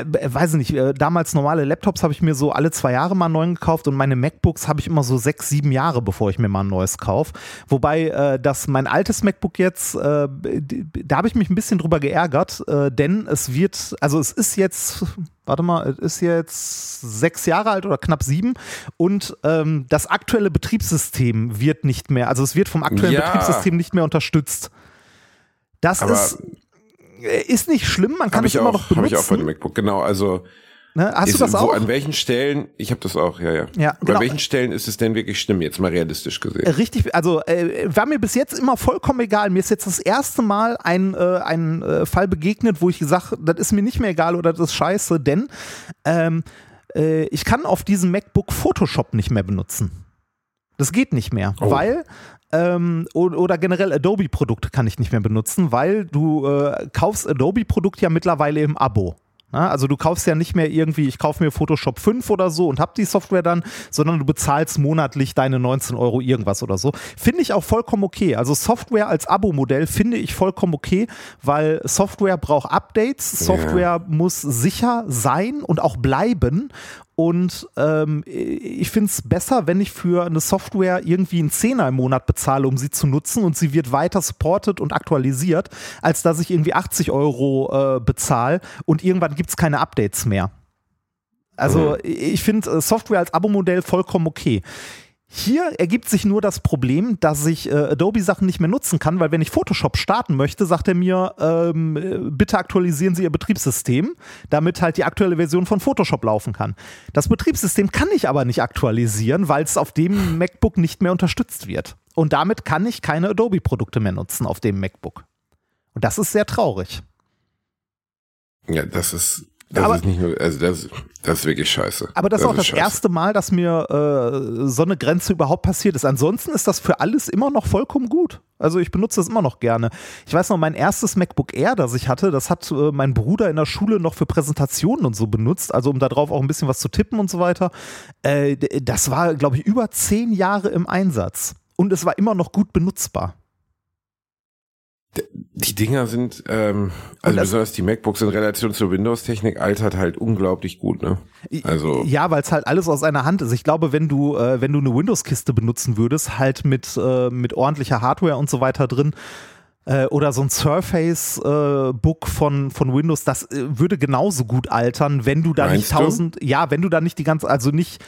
äh, weiß nicht, äh, damals normale Laptops habe ich mir so alle zwei Jahre mal einen neuen gekauft und meine MacBooks habe ich immer so sechs, sieben Jahre, bevor ich mir mal ein neues kaufe. Wobei äh, das mein altes MacBook jetzt, äh, da habe ich mich ein bisschen drüber geärgert, äh, denn es wird, also es ist jetzt, warte mal, es ist jetzt sechs Jahre alt oder knapp sieben und ähm, das aktuelle Betriebssystem wird nicht mehr, also es wird vom aktuellen ja. Betriebssystem nicht mehr unterstützt. Das Aber ist ist nicht schlimm, man kann es immer auch, noch benutzen. Habe ich auch bei dem MacBook, genau. Also Ne? Hast ist, du das auch? Wo, an welchen Stellen, ich habe das auch, ja, ja. ja genau. An welchen Stellen ist es denn wirklich schlimm, jetzt mal realistisch gesehen? Richtig, also äh, war mir bis jetzt immer vollkommen egal. Mir ist jetzt das erste Mal ein, äh, ein äh, Fall begegnet, wo ich gesagt das ist mir nicht mehr egal oder das ist scheiße, denn ähm, äh, ich kann auf diesem MacBook Photoshop nicht mehr benutzen. Das geht nicht mehr, Oh. weil ähm, oder generell Adobe-Produkte kann ich nicht mehr benutzen, weil du äh, kaufst Adobe-Produkt ja mittlerweile im Abo. Ja, also du kaufst ja nicht mehr irgendwie, ich kaufe mir Photoshop 5 oder so und hab die Software dann, sondern du bezahlst monatlich deine 19 Euro irgendwas oder so. Finde ich auch vollkommen okay. Also Software als Abo-Modell finde ich vollkommen okay, weil Software braucht Updates, Software muss sicher sein und auch bleiben. Und ähm, ich finde es besser, wenn ich für eine Software irgendwie einen Zehner im Monat bezahle, um sie zu nutzen und sie wird weiter supported und aktualisiert, als dass ich irgendwie 80 Euro äh, bezahle und irgendwann gibt es keine Updates mehr. Also ich finde äh, Software als Abo-Modell vollkommen okay. Hier ergibt sich nur das Problem, dass ich äh, Adobe-Sachen nicht mehr nutzen kann, weil wenn ich Photoshop starten möchte, sagt er mir, ähm, äh, bitte aktualisieren Sie Ihr Betriebssystem, damit halt die aktuelle Version von Photoshop laufen kann. Das Betriebssystem kann ich aber nicht aktualisieren, weil es auf dem MacBook nicht mehr unterstützt wird. Und damit kann ich keine Adobe-Produkte mehr nutzen auf dem MacBook. Und das ist sehr traurig. Ja, das ist, das Aber- ist nicht nur, also das, das ist wirklich scheiße. Aber das ist auch das scheiße. erste Mal, dass mir äh, so eine Grenze überhaupt passiert ist. Ansonsten ist das für alles immer noch vollkommen gut. Also ich benutze das immer noch gerne. Ich weiß noch, mein erstes MacBook Air, das ich hatte, das hat äh, mein Bruder in der Schule noch für Präsentationen und so benutzt, also um da drauf auch ein bisschen was zu tippen und so weiter. Äh, das war, glaube ich, über zehn Jahre im Einsatz. Und es war immer noch gut benutzbar. Die Dinger sind, ähm, also das- besonders die MacBooks in Relation zur Windows-Technik altert halt unglaublich gut, ne? Also, Ja, weil es halt alles aus einer Hand ist. Ich glaube, wenn du, äh, wenn du eine Windows-Kiste benutzen würdest, halt mit, äh, mit ordentlicher Hardware und so weiter drin, äh, oder so ein Surface-Book von, von Windows, das äh, würde genauso gut altern, wenn du da Meinst nicht tausend, ja, wenn du da nicht die ganze, also nicht,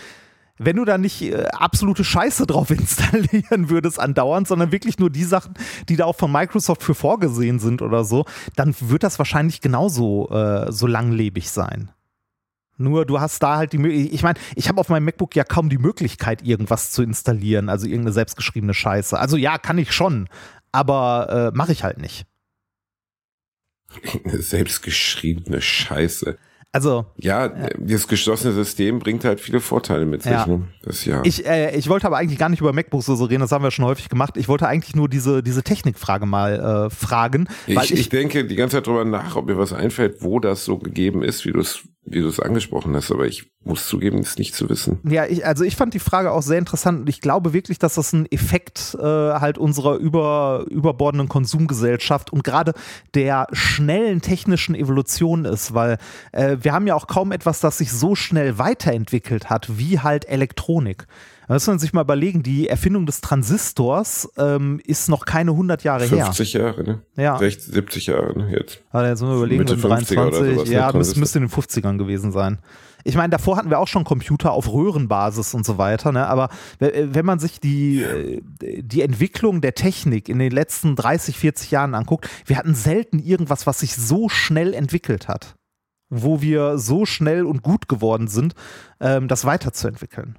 wenn du da nicht äh, absolute Scheiße drauf installieren würdest andauernd, sondern wirklich nur die Sachen, die da auch von Microsoft für vorgesehen sind oder so, dann wird das wahrscheinlich genauso äh, so langlebig sein. Nur du hast da halt die Möglichkeit, ich meine, ich habe auf meinem MacBook ja kaum die Möglichkeit, irgendwas zu installieren, also irgendeine selbstgeschriebene Scheiße. Also ja, kann ich schon, aber äh, mache ich halt nicht. selbstgeschriebene Scheiße. Also Ja, das geschlossene System bringt halt viele Vorteile mit sich, Ja. ne? Das ja. ich, äh, ich wollte aber eigentlich gar nicht über MacBooks so reden, das haben wir schon häufig gemacht. Ich wollte eigentlich nur diese, diese Technikfrage mal äh, fragen, weil ich, ich denke die ganze Zeit drüber nach, ob mir was einfällt, wo das so gegeben ist, wie du es wie du es angesprochen hast, aber ich muss zugeben, es nicht zu wissen. Ja, ich, also ich fand die Frage auch sehr interessant und ich glaube wirklich, dass das ein Effekt äh, halt unserer über, überbordenden Konsumgesellschaft und gerade der schnellen technischen Evolution ist, weil äh, wir haben ja auch kaum etwas, das sich so schnell weiterentwickelt hat, wie halt Elektronik. Da muss man sich mal überlegen, die Erfindung des Transistors ähm, ist noch keine 100 Jahre her. 50 Jahre, ne? Ja. 60, 70 Jahre, ne? Jetzt. Warte, jetzt müssen wir überlegen, Mitte mit 50er oder 23, sowas, ne, ja, müsste, Transistor. müsste in den 50ern gewesen sein. Ich meine, davor hatten wir auch schon Computer auf Röhrenbasis und so weiter, ne? aber we- wenn man sich die, äh, die Entwicklung der Technik in den letzten 30, 40 Jahren anguckt, wir hatten selten irgendwas, was sich so schnell entwickelt hat, wo wir so schnell und gut geworden sind, ähm, das weiterzuentwickeln.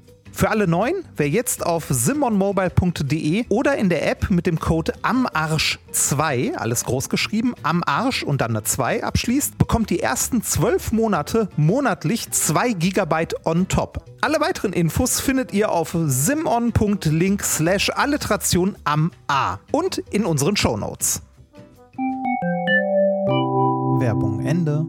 Für alle Neuen, wer jetzt auf simonmobile.de oder in der App mit dem Code AMARSCH2, alles groß geschrieben, am Arsch und dann eine 2 abschließt, bekommt die ersten 12 Monate monatlich 2 GB on top. Alle weiteren Infos findet ihr auf simon.link slash Alliteration am A und in unseren Shownotes. Werbung Ende.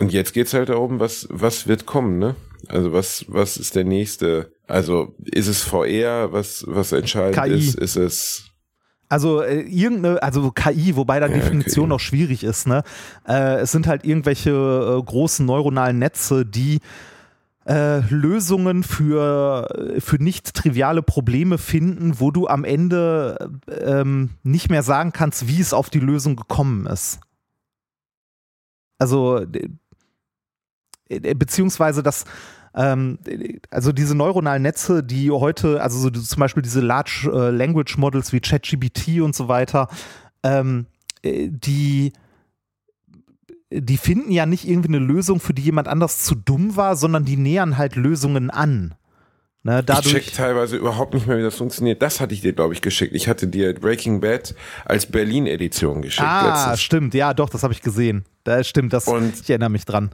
Und jetzt geht's halt darum, was, was wird kommen, ne? Also was, was ist der nächste? Also ist es VR, was, was entscheidend KI. ist? Ist es Also äh, irgendeine, also KI, wobei da Ja, Definition KI. noch schwierig ist, ne? Äh, es sind halt irgendwelche äh, großen neuronalen Netze, die äh, Lösungen für, für nicht triviale Probleme finden, wo du am Ende äh, ähm, nicht mehr sagen kannst, wie es auf die Lösung gekommen ist. Also, äh, äh, beziehungsweise das, ähm, also diese neuronalen Netze, die heute, also so zum Beispiel diese Large äh, Language Models wie ChatGPT und so weiter, ähm, äh, die die finden ja nicht irgendwie eine Lösung, für die jemand anders zu dumm war, sondern die nähern halt Lösungen an. Ne, ich check dadurch, teilweise überhaupt nicht mehr, wie das funktioniert. Das hatte ich dir, glaube ich, geschickt. Ich hatte dir Breaking Bad als Berlin-Edition geschickt. ah, letztens. stimmt, ja, doch, das habe ich gesehen. Da stimmt, das, Und- ich erinnere mich dran.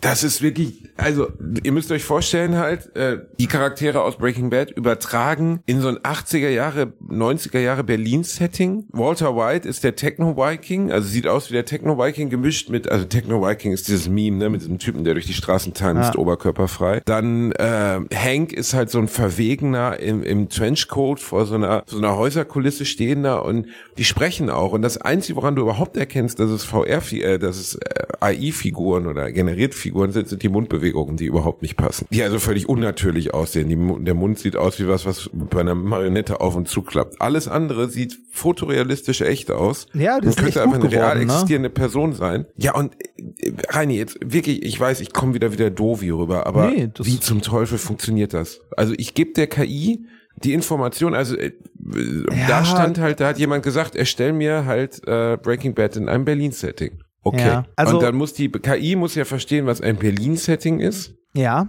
Das ist wirklich, also ihr müsst euch vorstellen halt, äh, die Charaktere aus Breaking Bad übertragen in so ein 80er Jahre, 90er Jahre Berlin-Setting. Walter White ist der Techno-Viking, also sieht aus wie der Techno-Viking gemischt mit, also Techno-Viking ist dieses Meme, ne, mit diesem Typen, der durch die Straßen tanzt, Ja. oberkörperfrei. Dann äh, Hank ist halt so ein Verwegener im, im Trenchcoat vor so einer, so einer Häuserkulisse stehender und die sprechen auch. Und das Einzige, woran du überhaupt erkennst, dass es VR, äh, dass es äh, AI-Figuren oder generiert Figuren sind, sind die Mundbewegungen, die überhaupt nicht passen. Die also völlig unnatürlich aussehen. Die, der Mund sieht aus wie was, was bei einer Marionette auf und zuklappt. Alles andere sieht fotorealistisch echt aus. Ja, das und ist könnte echt einfach eine real geworden, ne? existierende Person sein. Ja, und äh, Reini, jetzt wirklich, ich weiß, ich komme wieder wieder doofi rüber, aber Nee, wie zum Teufel funktioniert das? Also ich gebe der KI die Information, also äh, Ja. da stand halt, da hat jemand gesagt, erstell mir halt äh, Breaking Bad in einem Berlin-Setting. Okay. Ja, also- und dann muss die KI muss ja verstehen, was ein Berlin-Setting ist. Ja,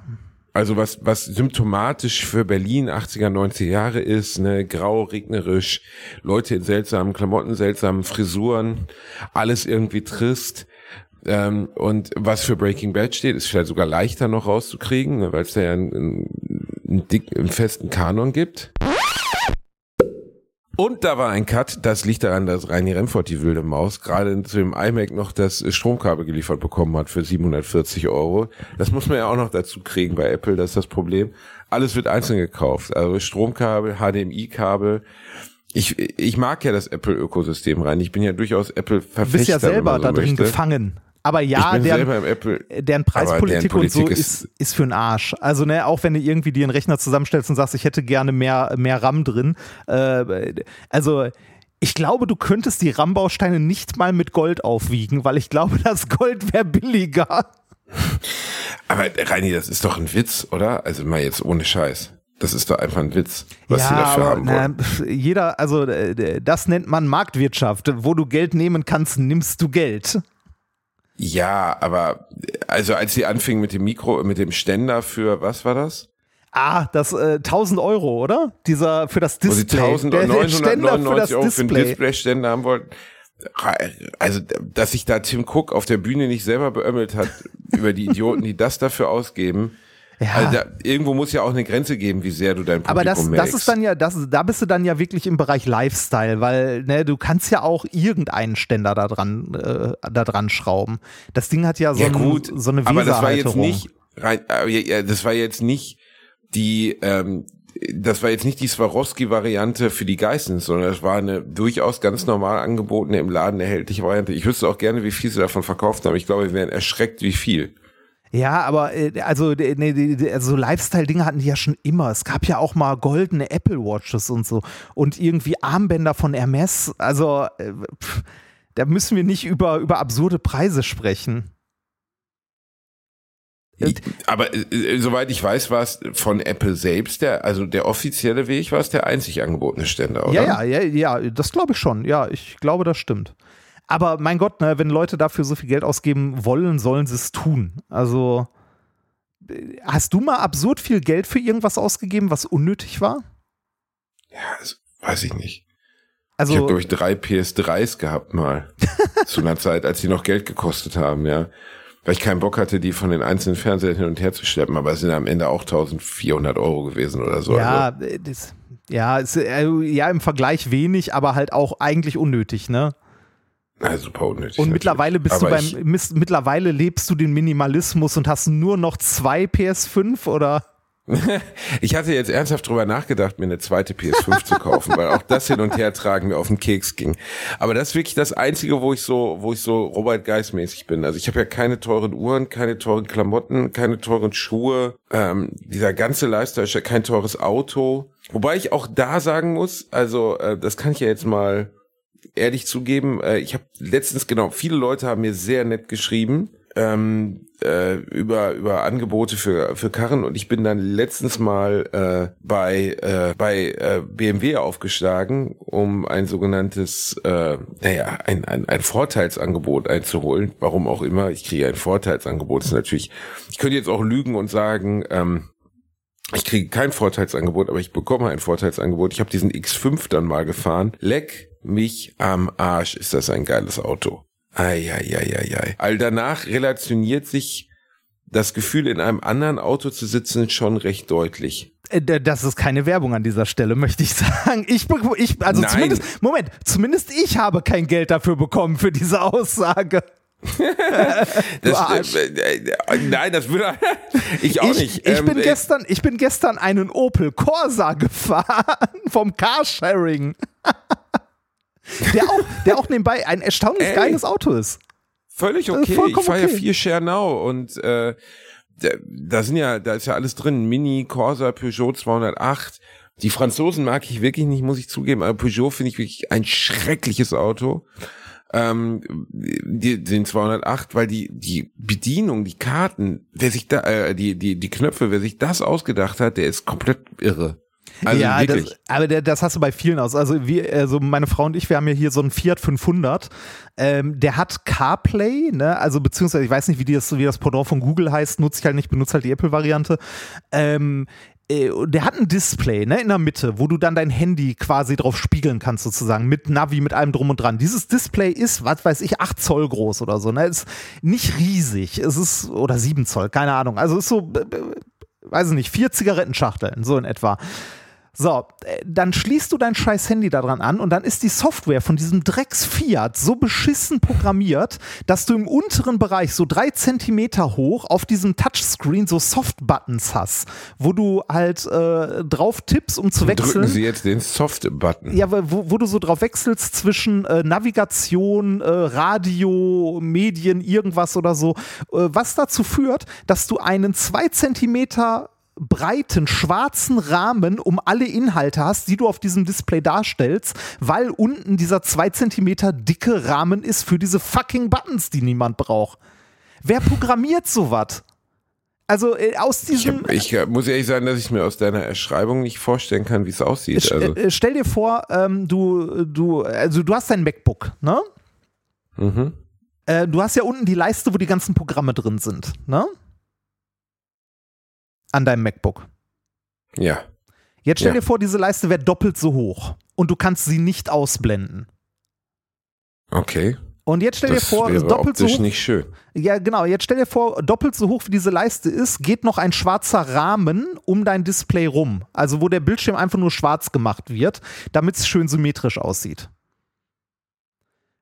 Also was, was symptomatisch für Berlin 80er, 90er Jahre ist, ne, grau, regnerisch, Leute in seltsamen Klamotten, seltsamen Frisuren, alles irgendwie trist. Ähm, und was für Breaking Bad steht, ist vielleicht sogar leichter noch rauszukriegen, ne, weil es da ja einen, einen, einen, dick, einen festen Kanon gibt. Und da war ein Cut, das liegt daran, dass Reini Remford, die wilde Maus, gerade zu dem iMac noch das Stromkabel geliefert bekommen hat für 740 Euro. Das muss man ja auch noch dazu kriegen bei Apple, das ist das Problem. Alles wird einzeln gekauft. Also Stromkabel, HDMI-Kabel. Ich, ich mag ja das Apple-Ökosystem rein. Ich bin ja durchaus du Apple bist ja selber so da drin gefangen. Aber ja, deren, Apple. deren Preispolitik deren und so ist, ist- für einen Arsch. Also, ne, auch wenn du irgendwie dir einen Rechner zusammenstellst und sagst, ich hätte gerne mehr, mehr RAM drin. Äh, also, ich glaube, du könntest die RAM-Bausteine nicht mal mit Gold aufwiegen, weil ich glaube, das Gold wäre billiger. Aber Reini, das ist doch ein Witz, oder? Also mal jetzt ohne Scheiß. Das ist doch einfach ein Witz, was sie dafür haben wollen. na, jeder, also äh, das nennt man Marktwirtschaft. Wo du Geld nehmen kannst, nimmst du Geld. Ja, aber also als sie anfingen mit dem Mikro, mit dem Ständer für, was war das? Ah, das äh, 1000 Euro, oder? Dieser für das Wo sie Display. Für das 1999 Euro für Display. Display-Ständer haben wollten. Also, dass sich da Tim Cook auf der Bühne nicht selber beömmelt hat über die Idioten, die das dafür ausgeben. Ja. Also da, irgendwo muss ja auch eine Grenze geben, wie sehr du dein Publikum Aber das, das ist dann ja, das, da bist du dann ja wirklich im Bereich Lifestyle, weil ne, du kannst ja auch irgendeinen Ständer da dran, äh, da dran schrauben. Das Ding hat ja so, ja ein, gut, so eine aber das war jetzt nicht, äh, das war jetzt nicht die, ähm, das war jetzt nicht die Swarovski-Variante für die Geissens, sondern das war eine durchaus ganz normal angebotene im Laden erhältliche Variante. Ich wüsste auch gerne, wie viel sie davon verkauft haben. Ich glaube, wir wären erschreckt, wie viel. Ja, aber äh, also, nee, also Lifestyle-Dinge hatten die ja schon immer. Es gab ja auch mal goldene Apple Watches und so und irgendwie Armbänder von Hermes. Also äh, pff, da müssen wir nicht über, über absurde Preise sprechen. Aber äh, äh, soweit ich weiß, war es von Apple selbst der, also der offizielle Weg war es der einzig angebotene Ständer, oder? Ja, ja, ja, ja, das glaube ich schon. Ja, ich glaube, das stimmt. Aber mein Gott, ne, wenn Leute dafür so viel Geld ausgeben wollen, sollen sie es tun. Also äh, hast du mal absurd viel Geld für irgendwas ausgegeben, was unnötig war? Ja, das weiß ich nicht. Also ich habe, glaube ich, drei PS3s gehabt mal. zu einer Zeit, als die noch Geld gekostet haben, ja. Weil ich keinen Bock hatte, die von den einzelnen Fernsehern hin und her zu schleppen, aber es sind am Ende auch 1400 Euro gewesen oder so. ja, Also, äh, das, ja, ist, äh, ja, im Vergleich wenig, aber halt auch eigentlich unnötig, ne? Na, super unnötig. Und mittlerweile bist Aber du beim, miss- mittlerweile lebst du den Minimalismus und hast nur noch zwei PS5 oder? Ich hatte jetzt ernsthaft drüber nachgedacht, mir eine zweite PS5 zu kaufen, weil auch das hin und her tragen mir auf den Keks ging. Aber das ist wirklich das einzige, wo ich so, wo ich so Robert Geis mäßig bin. Also ich habe ja keine teuren Uhren, keine teuren Klamotten, keine teuren Schuhe. Ähm, dieser ganze Lifestyle ist ja kein teures Auto. Wobei ich auch da sagen muss, also äh, das kann ich ja jetzt mal ehrlich zugeben, äh, ich habe letztens genau, viele Leute haben mir sehr nett geschrieben ähm, äh, über über Angebote für für Karren und ich bin dann letztens mal äh, bei äh, bei äh, BMW aufgeschlagen, um ein sogenanntes äh, naja ein, ein ein Vorteilsangebot einzuholen. Warum auch immer, ich kriege ein Vorteilsangebot. Das ist natürlich, ich könnte jetzt auch lügen und sagen. Ähm, ich kriege kein Vorteilsangebot, aber ich bekomme ein Vorteilsangebot. Ich habe diesen X5 dann mal gefahren. Leck mich am Arsch, ist das ein geiles Auto. Eieieiei. All danach relationiert sich das Gefühl, in einem anderen Auto zu sitzen, schon recht deutlich. Äh, Das ist keine Werbung an dieser Stelle, möchte ich sagen. Ich, ich also Nein. zumindest, Moment, zumindest ich habe kein Geld dafür bekommen für diese Aussage. Das, äh, äh, nein, das würde ich auch ich, nicht. Ich, Ähm, bin gestern, ich bin gestern einen Opel Corsa gefahren vom Carsharing. Der, auch, der auch nebenbei ein erstaunlich Ey. geiles Auto ist. Völlig ist okay. Ich vollkommen fahre ja okay. viel Schernau und äh, da, da sind ja, da ist ja alles drin. Mini, Corsa, Peugeot 208. Die Franzosen mag ich wirklich nicht, muss ich zugeben, aber Peugeot finde ich wirklich ein schreckliches Auto. Ähm, die, den 208, weil die, die Bedienung, die Karten, wer sich da, äh, die, die, die Knöpfe, wer sich das ausgedacht hat, der ist komplett irre. Also ja, das, aber das hast du bei vielen aus. Also wir, also meine Frau und ich, wir haben ja hier so einen Fiat 500. Ähm, der hat CarPlay, ne? Also beziehungsweise ich weiß nicht, wie, das, wie das Pendant von Google heißt, nutze ich halt nicht, benutze halt die Apple-Variante. Ähm, äh, der hat ein Display, ne, in der Mitte, wo du dann dein Handy quasi drauf spiegeln kannst, sozusagen, mit Navi, mit allem drum und dran. Dieses Display ist, was weiß ich, 8 Zoll groß oder so, ne? Ist nicht riesig. Es ist, oder 7 Zoll, keine Ahnung. Also ist so, äh, äh, weiß ich nicht, vier Zigarettenschachteln, so in etwa. So, äh, dann schließt du dein scheiß Handy daran an und dann ist die Software von diesem Drecks Fiat so beschissen programmiert, dass du im unteren Bereich so drei Zentimeter hoch auf diesem Touchscreen so Soft-Buttons hast, wo du halt äh, drauf tippst, um zu wechseln. Drücken Sie jetzt den Soft-Button. Ja, wo, wo du so drauf wechselst zwischen äh, Navigation, äh, Radio, Medien, irgendwas oder so, äh, was dazu führt, dass du einen zwei Zentimeter breiten schwarzen Rahmen um alle Inhalte hast, die du auf diesem Display darstellst, weil unten dieser zwei Zentimeter dicke Rahmen ist für diese fucking Buttons, die niemand braucht. Wer programmiert sowas? Also äh, aus Ich, diesem hab, ich äh, muss ehrlich sagen, dass ich mir aus deiner Erschreibung nicht vorstellen kann, wie es aussieht. Also, äh, stell dir vor, ähm, du, du, also du hast dein MacBook, ne? mhm. Äh, du hast ja unten die Leiste, wo die ganzen Programme drin sind, ne? An deinem MacBook. Ja. Jetzt stell Ja. dir vor, diese Leiste wäre doppelt so hoch und du kannst sie nicht ausblenden. Okay. Und jetzt stell Das dir vor, doppelt so hoch. nicht schön. Ja, genau. Jetzt stell dir vor, doppelt so hoch wie diese Leiste ist, geht noch ein schwarzer Rahmen um dein Display rum. Also wo der Bildschirm einfach nur schwarz gemacht wird, damit es schön symmetrisch aussieht.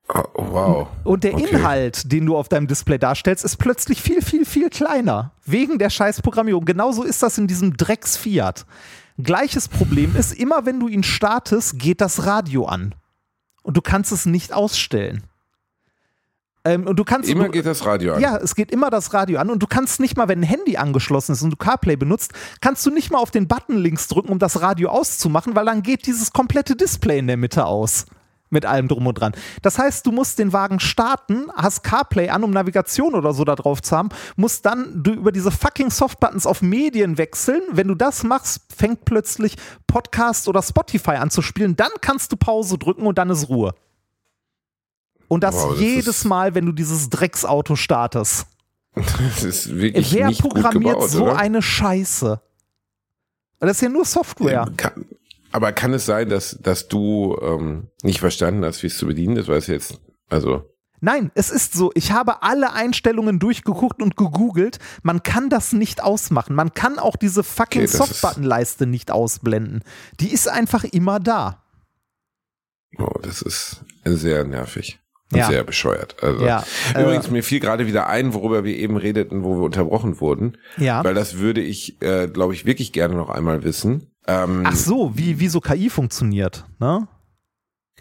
Oh, wow. Und der Okay. Inhalt, den du auf deinem Display darstellst, ist plötzlich viel, viel, viel kleiner. Wegen der scheiß Programmierung. Genauso ist das in diesem Drecks Fiat. Gleiches Problem ist, immer wenn du ihn startest, geht das Radio an. Und du kannst es nicht ausstellen. Ähm, und du kannst Immer du, geht das Radio an. ja, es geht immer das Radio an und du kannst nicht mal, wenn ein Handy angeschlossen ist und du CarPlay benutzt, kannst du nicht mal auf den Button links drücken, um das Radio auszumachen, weil dann geht dieses komplette Display in der Mitte aus. Mit allem drum und dran. Das heißt, du musst den Wagen starten, hast CarPlay an, um Navigation oder so da drauf zu haben, musst dann du über diese fucking Softbuttons auf Medien wechseln. Wenn du das machst, fängt plötzlich Podcast oder Spotify an zu spielen. Dann kannst du Pause drücken und dann ist Ruhe. Und das, Wow, das jedes Mal, wenn du dieses Drecksauto startest. Das ist wirklich Wer nicht gut programmiert gebaut, so oder? eine Scheiße? Das ist ja nur Software. Kann, aber kann es sein, dass, dass du ähm, nicht verstanden hast, wie es zu bedienen ist? Weil es jetzt, also, Nein, es ist so. Ich habe alle Einstellungen durchgeguckt und gegoogelt. Man kann das nicht ausmachen. Man kann auch diese fucking Okay, Softbutton-Leiste nicht ausblenden. Die ist einfach immer da. oh, das ist sehr nervig. Ja. Sehr bescheuert. Also ja, äh, übrigens mir fiel gerade wieder ein, worüber wir eben redeten, wo wir unterbrochen wurden. Ja. Weil das würde ich, äh, glaube ich, wirklich gerne noch einmal wissen. Ähm, Ach so, wie wie so KI funktioniert, ne?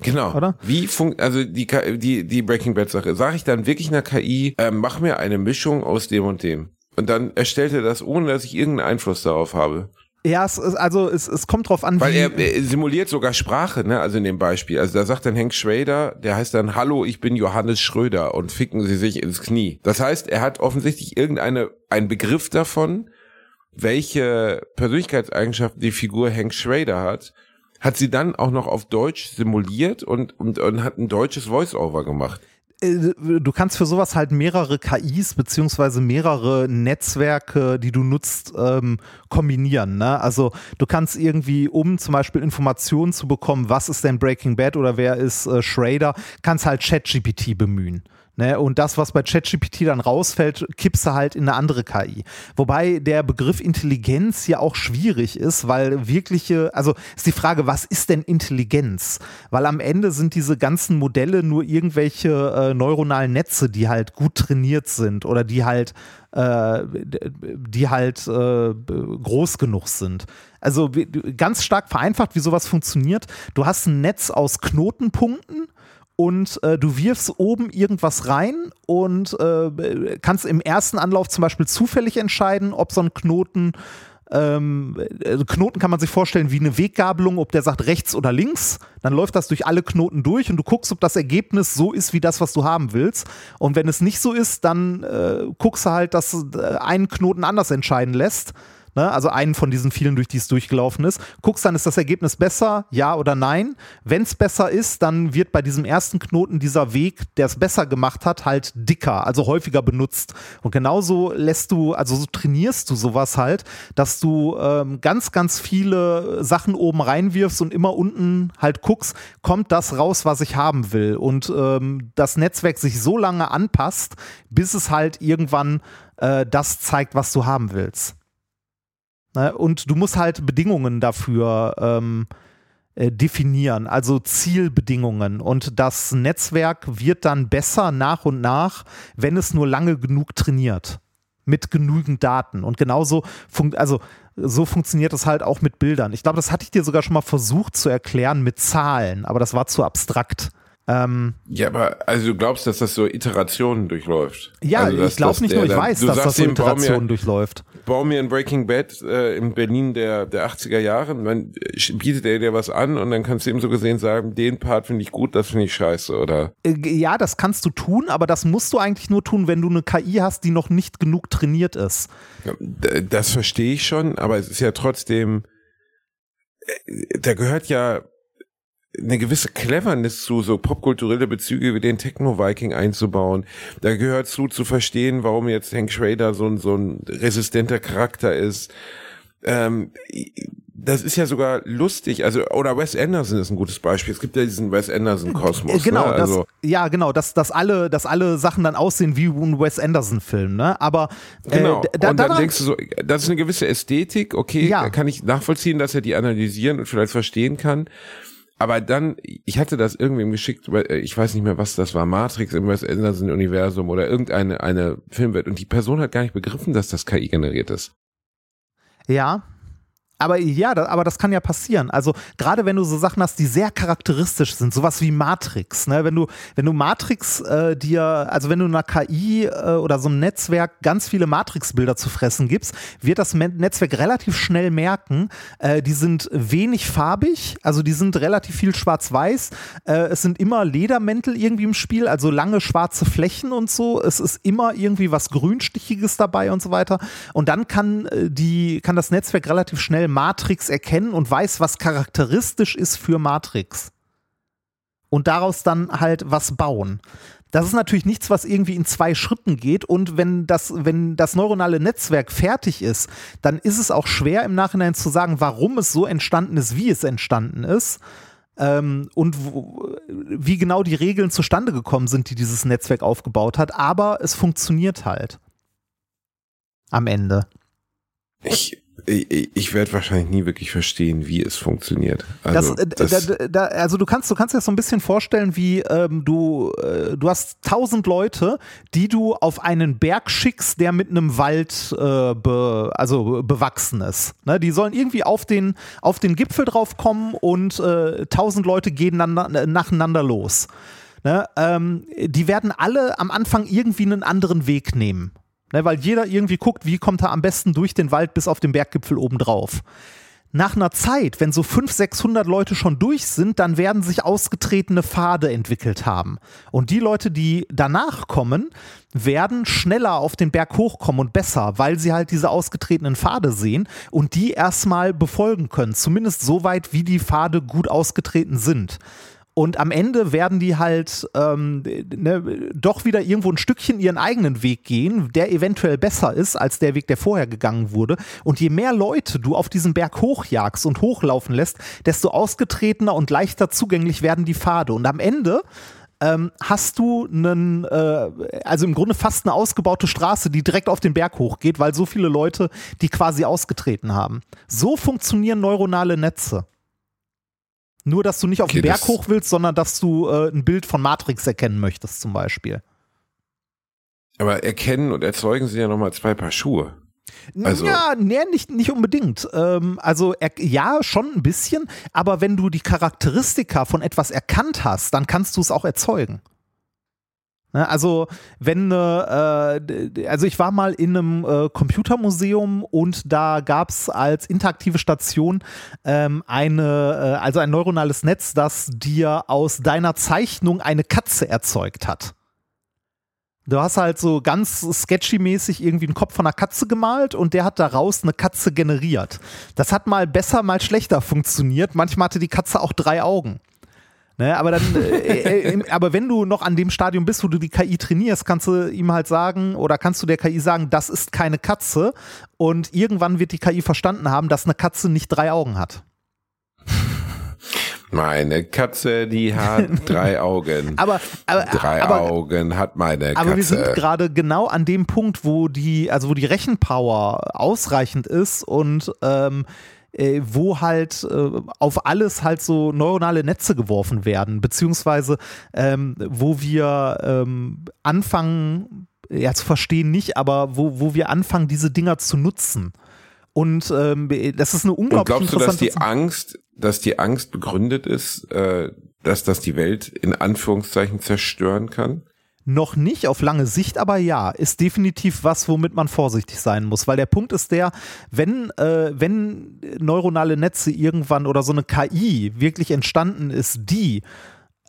Genau. Oder? Wie funkt also die die die Breaking Bad Sache? Sage ich dann wirklich einer KI, äh, mach mir eine Mischung aus dem und dem und dann erstellt er das, ohne dass ich irgendeinen Einfluss darauf habe. Ja, es also es, es kommt drauf an, Weil wie er, er simuliert sogar Sprache, ne? Also in dem Beispiel. Also da sagt dann Hank Schrader, der heißt dann Hallo, ich bin Johannes Schröder und ficken sie sich ins Knie. Das heißt, er hat offensichtlich irgendeine einen Begriff davon, welche Persönlichkeitseigenschaften die Figur Hank Schrader hat, hat sie dann auch noch auf Deutsch simuliert und, und, und hat ein deutsches Voice-Over gemacht. Äh, du kannst für sowas halt mehrere KIs beziehungsweise mehrere Netzwerke, die du nutzt, ähm, kombinieren. Ne? Also du kannst irgendwie, um zum Beispiel Informationen zu bekommen, was ist denn Breaking Bad oder wer ist äh, Schrader, kannst halt ChatGPT bemühen. Ne? Und das, was bei ChatGPT dann rausfällt, kippst du halt in eine andere KI. Wobei der Begriff Intelligenz ja auch schwierig ist, weil wirkliche, also ist die Frage, was ist denn Intelligenz? Weil am Ende sind diese ganzen Modelle nur irgendwelche äh, neuronalen Netze, die halt gut trainiert sind oder die halt äh, die halt äh, groß genug sind. Also ganz stark vereinfacht, wie sowas funktioniert. Du hast ein Netz aus Knotenpunkten und äh, du wirfst oben irgendwas rein und äh, kannst im ersten Anlauf zum Beispiel zufällig entscheiden, ob so ein Knoten ähm, also Knoten kann man sich vorstellen wie eine Weggabelung, ob der sagt rechts oder links. Dann läuft das durch alle Knoten durch und du guckst, ob das Ergebnis so ist wie das, was du haben willst. Und wenn es nicht so ist, dann äh, guckst du halt, dass äh, einen Knoten anders entscheiden lässt ne? also einen von diesen vielen, durch die es durchgelaufen ist, guckst dann, ist das Ergebnis besser, ja oder nein. Wenn es besser ist, dann wird bei diesem ersten Knoten dieser Weg, der es besser gemacht hat, halt dicker, also häufiger benutzt. Und genauso lässt du, also so trainierst du sowas halt, dass du ähm, ganz, ganz viele Sachen oben reinwirfst und immer unten halt guckst, kommt das raus, was ich haben will. Und ähm, das Netzwerk sich so lange anpasst, bis es halt irgendwann äh, das zeigt, was du haben willst. Ne? Und du musst halt Bedingungen dafür ähm, äh, definieren, also Zielbedingungen. Und das Netzwerk wird dann besser nach und nach, wenn es nur lange genug trainiert. Mit genügend Daten. Und genauso funkt, also so funktioniert es halt auch mit Bildern. Ich glaube, das hatte ich dir sogar schon mal versucht zu erklären mit Zahlen, aber das war zu abstrakt. Ähm, ja, aber also du glaubst, dass das so Iterationen durchläuft? Ja, also, ich glaube nicht nur, ich weiß, dass das so Iterationen mir, durchläuft. Bau mir ein Breaking Bad äh, in Berlin der, der 80er Jahre, dann bietet er dir was an und dann kannst du ihm so gesehen sagen, den Part finde ich gut, das finde ich scheiße, oder? Äh, ja, das kannst du tun, aber das musst du eigentlich nur tun, wenn du eine KI hast, die noch nicht genug trainiert ist. Das verstehe ich schon, aber es ist ja trotzdem, äh, da gehört ja eine gewisse Cleverness zu, so popkulturelle Bezüge wie den Techno-Viking einzubauen. Da gehört zu, zu verstehen, warum jetzt Hank Schrader so ein, so ein resistenter Charakter ist. Ähm, das ist ja sogar lustig, also oder Wes Anderson ist ein gutes Beispiel. Es gibt ja diesen Wes Anderson Kosmos. Genau, ne? also, das, ja genau, dass, dass alle, dass alle Sachen dann aussehen wie ein Wes Anderson Film, ne? Aber äh, genau. Da, und dann da, denkst du so, das ist eine gewisse Ästhetik. Okay, ja. kann ich nachvollziehen, dass er die analysieren und vielleicht verstehen kann aber dann, ich hatte das irgendwem geschickt, äh, ich weiß nicht mehr, was das war, Matrix im Wes Anderson-Universum oder irgendeine eine Filmwelt und die Person hat gar nicht begriffen, dass das KI generiert ist. Ja, aber ja, da, aber das kann ja passieren. Also gerade wenn du so Sachen hast, die sehr charakteristisch sind, sowas wie Matrix. Ne? Wenn du wenn du Matrix äh, dir, also wenn du einer KI äh, oder so einem Netzwerk ganz viele Matrix-Bilder zu fressen gibst, wird das Netzwerk relativ schnell merken, äh, die sind wenig farbig, also die sind relativ viel schwarz-weiß. Äh, es sind immer Ledermäntel irgendwie im Spiel, also lange schwarze Flächen und so. Es ist immer irgendwie was Grünstichiges dabei und so weiter. Und dann kann äh, die kann das Netzwerk relativ schnell schnell Matrix erkennen und weiß, was charakteristisch ist für Matrix. Und daraus dann halt was bauen. Das ist natürlich nichts, was irgendwie in zwei Schritten geht. Und wenn das, wenn das neuronale Netzwerk fertig ist, dann ist es auch schwer im Nachhinein zu sagen, warum es so entstanden ist, wie es entstanden ist. Ähm, und wo, wie genau die Regeln zustande gekommen sind, die dieses Netzwerk aufgebaut hat. Aber es funktioniert halt. Am Ende. Ich, ich, ich werde wahrscheinlich nie wirklich verstehen, wie es funktioniert. Also, das, äh, das, da, da, also du kannst, du kannst dir das so ein bisschen vorstellen, wie ähm, du, äh, du hast tausend Leute, die du auf einen Berg schickst, der mit einem Wald äh, be, also bewachsen ist. Ne? Die sollen irgendwie auf den, auf den Gipfel drauf kommen und äh, tausend Leute gehen dann, nacheinander los. Ne? Ähm, die werden alle am Anfang irgendwie einen anderen Weg nehmen. Ne, weil jeder irgendwie guckt, wie kommt er am besten durch den Wald bis auf den Berggipfel oben drauf. Nach einer Zeit, wenn so 500, 600 Leute schon durch sind, dann werden sich ausgetretene Pfade entwickelt haben. Und die Leute, die danach kommen, werden schneller auf den Berg hochkommen und besser, weil sie halt diese ausgetretenen Pfade sehen und die erstmal befolgen können. Zumindest so weit, wie die Pfade gut ausgetreten sind. Und am Ende werden die halt ähm, ne, doch wieder irgendwo ein Stückchen ihren eigenen Weg gehen, der eventuell besser ist als der Weg, der vorher gegangen wurde. Und je mehr Leute du auf diesem Berg hochjagst und hochlaufen lässt, desto ausgetretener und leichter zugänglich werden die Pfade. Und am Ende ähm, hast du einen, äh, also im Grunde fast eine ausgebaute Straße, die direkt auf den Berg hochgeht, weil so viele Leute die quasi ausgetreten haben. So funktionieren neuronale Netze. Nur, dass du nicht auf okay, den Berg hoch willst, sondern dass du äh, ein Bild von Matrix erkennen möchtest, zum Beispiel. Aber erkennen und erzeugen sie ja nochmal zwei Paar Schuhe. Also ja, nee, nicht, nicht unbedingt. Ähm, also er, ja, schon ein bisschen, aber wenn du die Charakteristika von etwas erkannt hast, dann kannst du es auch erzeugen. Ne, also, wenn, äh, also ich war mal in einem äh, Computermuseum und da gab es als interaktive Station ähm, eine, äh, also ein neuronales Netz, das dir aus deiner Zeichnung eine Katze erzeugt hat. Du hast halt so ganz sketchy-mäßig irgendwie einen Kopf von einer Katze gemalt und der hat daraus eine Katze generiert. Das hat mal besser, mal schlechter funktioniert. Manchmal hatte die Katze auch drei Augen. Ne, aber dann, äh, äh, aber wenn du noch an dem Stadium bist, wo du die KI trainierst, kannst du ihm halt sagen oder kannst du der KI sagen, das ist keine Katze und irgendwann wird die KI verstanden haben, dass eine Katze nicht drei Augen hat. Meine Katze, die hat drei Augen. aber, aber drei aber, Augen hat meine Katze. Aber wir sind gerade genau an dem Punkt, wo die, also wo die Rechenpower ausreichend ist und ähm, äh, wo halt äh, auf alles halt so neuronale Netze geworfen werden, beziehungsweise ähm, wo wir ähm, anfangen, ja zu verstehen nicht, aber wo, wo wir anfangen, diese Dinger zu nutzen. Und ähm, das ist eine unglaublich Und glaubst du, dass die Angst, dass die Angst begründet ist, äh, dass das die Welt in Anführungszeichen zerstören kann? Noch nicht auf lange Sicht, aber ja, ist definitiv was, womit man vorsichtig sein muss. Weil der Punkt ist der, wenn, äh, wenn neuronale Netze irgendwann oder so eine KI wirklich entstanden ist, die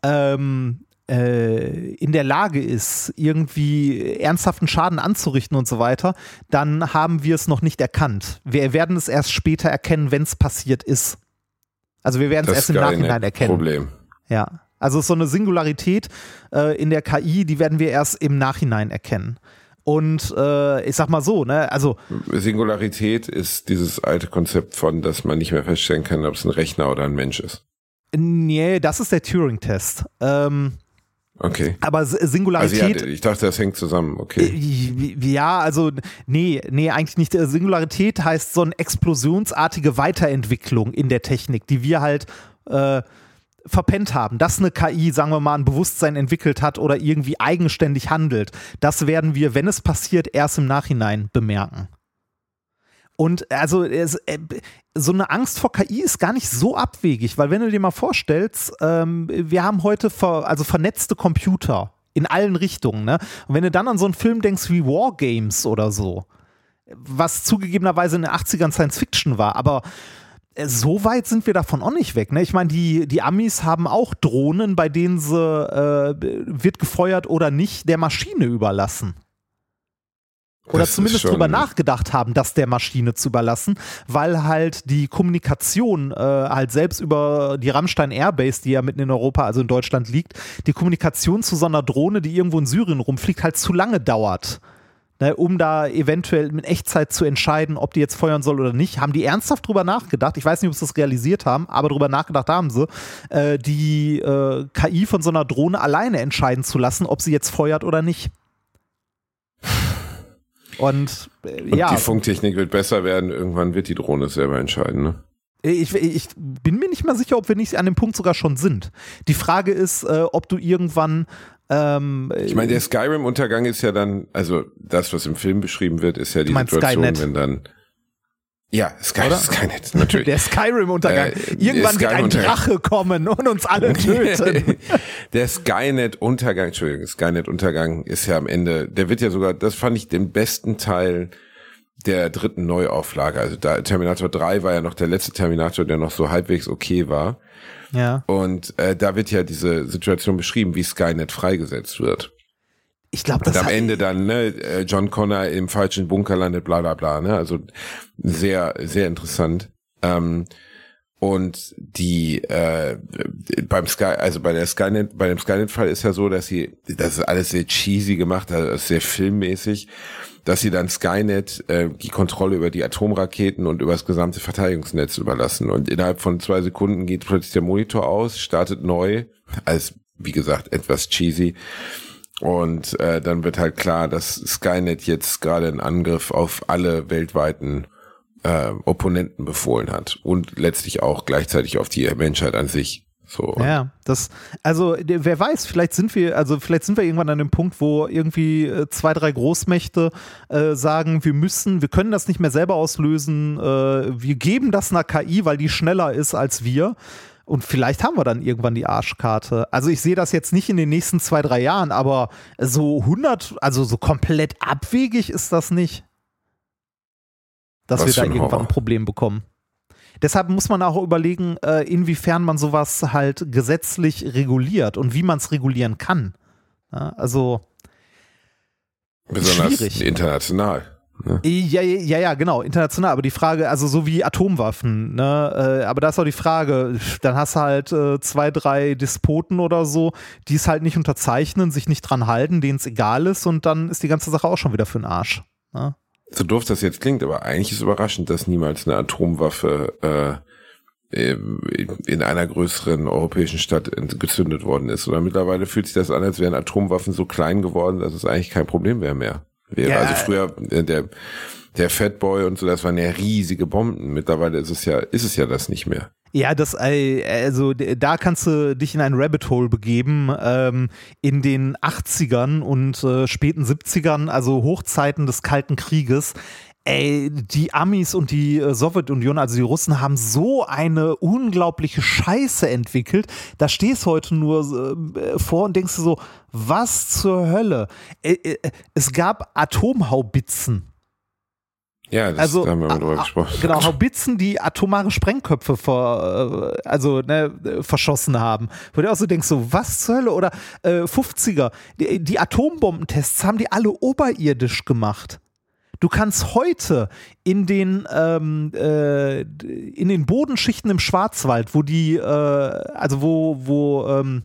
ähm, äh, in der Lage ist, irgendwie ernsthaften Schaden anzurichten und so weiter, dann haben wir es noch nicht erkannt. Wir werden es erst später erkennen, wenn es passiert ist. Also wir werden es erst im Nachhinein erkennen. Problem. Ja. Also so eine Singularität äh, in der KI, die werden wir erst im Nachhinein erkennen. Und äh, ich sag mal so, ne, also Singularität ist dieses alte Konzept von, dass man nicht mehr feststellen kann, ob es ein Rechner oder ein Mensch ist. Nee, das ist der Turing-Test. Ähm, Okay. Aber Singularität. Also ja, ich dachte, das hängt zusammen, okay. Äh, ja, also, nee, nee, eigentlich nicht. Singularität heißt so eine explosionsartige Weiterentwicklung in der Technik, die wir halt äh, verpennt haben, dass eine KI, sagen wir mal, ein Bewusstsein entwickelt hat oder irgendwie eigenständig handelt, das werden wir, wenn es passiert, erst im Nachhinein bemerken. Und also äh, so eine Angst vor KI ist gar nicht so abwegig, weil wenn du dir mal vorstellst, ähm, wir haben heute ver, also vernetzte Computer in allen Richtungen, ne? Und wenn du dann an so einen Film denkst wie Wargames oder so, was zugegebenerweise in den 80ern Science Fiction war, aber so weit sind wir davon auch nicht weg. Ne? Ich meine, die, die Amis haben auch Drohnen, bei denen sie äh, wird gefeuert oder nicht der Maschine überlassen. Oder das zumindest drüber nachgedacht haben, das der Maschine zu überlassen, weil halt die Kommunikation äh, halt selbst über die Rammstein Airbase, die ja mitten in Europa, also in Deutschland liegt, die Kommunikation zu so einer Drohne, die irgendwo in Syrien rumfliegt, halt zu lange dauert ne, um da eventuell in Echtzeit zu entscheiden, ob die jetzt feuern soll oder nicht, haben die ernsthaft drüber nachgedacht. Ich weiß nicht, ob sie das realisiert haben, aber drüber nachgedacht haben sie, äh, die äh, KI von so einer Drohne alleine entscheiden zu lassen, ob sie jetzt feuert oder nicht. Und, äh, Und ja, die Funktechnik wird besser werden. Irgendwann wird die Drohne selber entscheiden. Ne? ich, ich bin mir nicht mal sicher, ob wir nicht an dem Punkt sogar schon sind. Die Frage ist, äh, ob du irgendwann ähm, Ich meine, der Skyrim-Untergang ist ja dann, also das, was im Film beschrieben wird, ist ja die Situation, Skynet? wenn dann ja, Sky, Oder? Skynet, natürlich. der Skyrim-Untergang. Äh, Irgendwann wird ein. Drache kommen und uns alle töten. der Skynet-Untergang, Entschuldigung, Skynet-Untergang ist ja am Ende, der wird ja sogar, das fand ich den besten Teil der dritten Neuauflage. Also da, Terminator 3 war ja noch der letzte Terminator, der noch so halbwegs okay war. Ja. Und äh, da wird ja diese Situation beschrieben, wie Skynet freigesetzt wird. Ich glaube, Und das am hat, Ende dann, ne, äh, John Connor im falschen Bunker landet, bla bla bla, ne? Also sehr, sehr interessant. Ähm, und die äh, beim Sky, also bei der Skynet, bei dem Skynet-Fall ist ja so, dass sie, das ist alles sehr cheesy gemacht, also sehr filmmäßig, dass sie dann Skynet äh, die Kontrolle über die Atomraketen und über das gesamte Verteidigungsnetz überlassen. Und innerhalb von zwei Sekunden geht plötzlich der Monitor aus, startet neu, als wie gesagt etwas cheesy. Und äh, dann wird halt klar, dass Skynet jetzt gerade einen Angriff auf alle weltweiten äh, Opponenten befohlen hat und letztlich auch gleichzeitig auf die Menschheit an sich. So. Ja, das, also wer weiß, vielleicht sind wir, also vielleicht sind wir irgendwann an dem Punkt, wo irgendwie äh, zwei, drei Großmächte äh, sagen, wir müssen, wir können das nicht mehr selber auslösen, äh, wir geben das einer KI, weil die schneller ist als wir. Und vielleicht haben wir dann irgendwann die Arschkarte. Also ich sehe das jetzt nicht in den nächsten zwei, drei Jahren, aber so 100, also so komplett abwegig ist das nicht. Dass Was wir da irgendwann Horror. ein Problem bekommen. Deshalb muss man auch überlegen, äh, inwiefern man sowas halt gesetzlich reguliert und wie man es regulieren kann. Also, besonders schwierig. international. Ne? ja, ja, ja, ja, genau, international. Aber die Frage, also so wie Atomwaffen, ne? Äh, aber da ist auch die Frage, dann hast du halt äh, zwei, drei Despoten oder so, die es halt nicht unterzeichnen, sich nicht dran halten, denen es egal ist und dann ist die ganze Sache auch schon wieder für den Arsch. Ne? So doof das jetzt klingt, aber eigentlich ist überraschend, dass niemals eine Atomwaffe äh, in einer größeren europäischen Stadt gezündet worden ist. Oder mittlerweile fühlt sich das an, als wären Atomwaffen so klein geworden, dass es eigentlich kein Problem mehr mehr wäre. Ja. Also früher äh, der der Fatboy und so, das waren ja riesige Bomben. Mittlerweile ist es ja ist es ja das nicht mehr. Ja, das, äh, also da kannst du dich in ein Rabbit Hole begeben. Ähm, in den 80ern und äh, späten 70ern, also Hochzeiten des Kalten Krieges. Ey, die Amis und die äh, Sowjetunion, also die Russen, haben so eine unglaubliche Scheiße entwickelt. Da stehst du heute nur äh, vor und denkst du so, was zur Hölle? Äh, äh, es gab Atomhaubitzen. Ja, das Also, da haben wir mal drüber gesprochen. Genau, Haubitzen, die atomare Sprengköpfe ver, äh, also, ne, verschossen haben. Wo du auch so denkst, so, was zur Hölle? Oder äh, 50er, die, die Atombombentests haben die alle oberirdisch gemacht. Du kannst heute in den, ähm, äh, in den Bodenschichten im Schwarzwald, wo die, äh, also wo, wo ähm,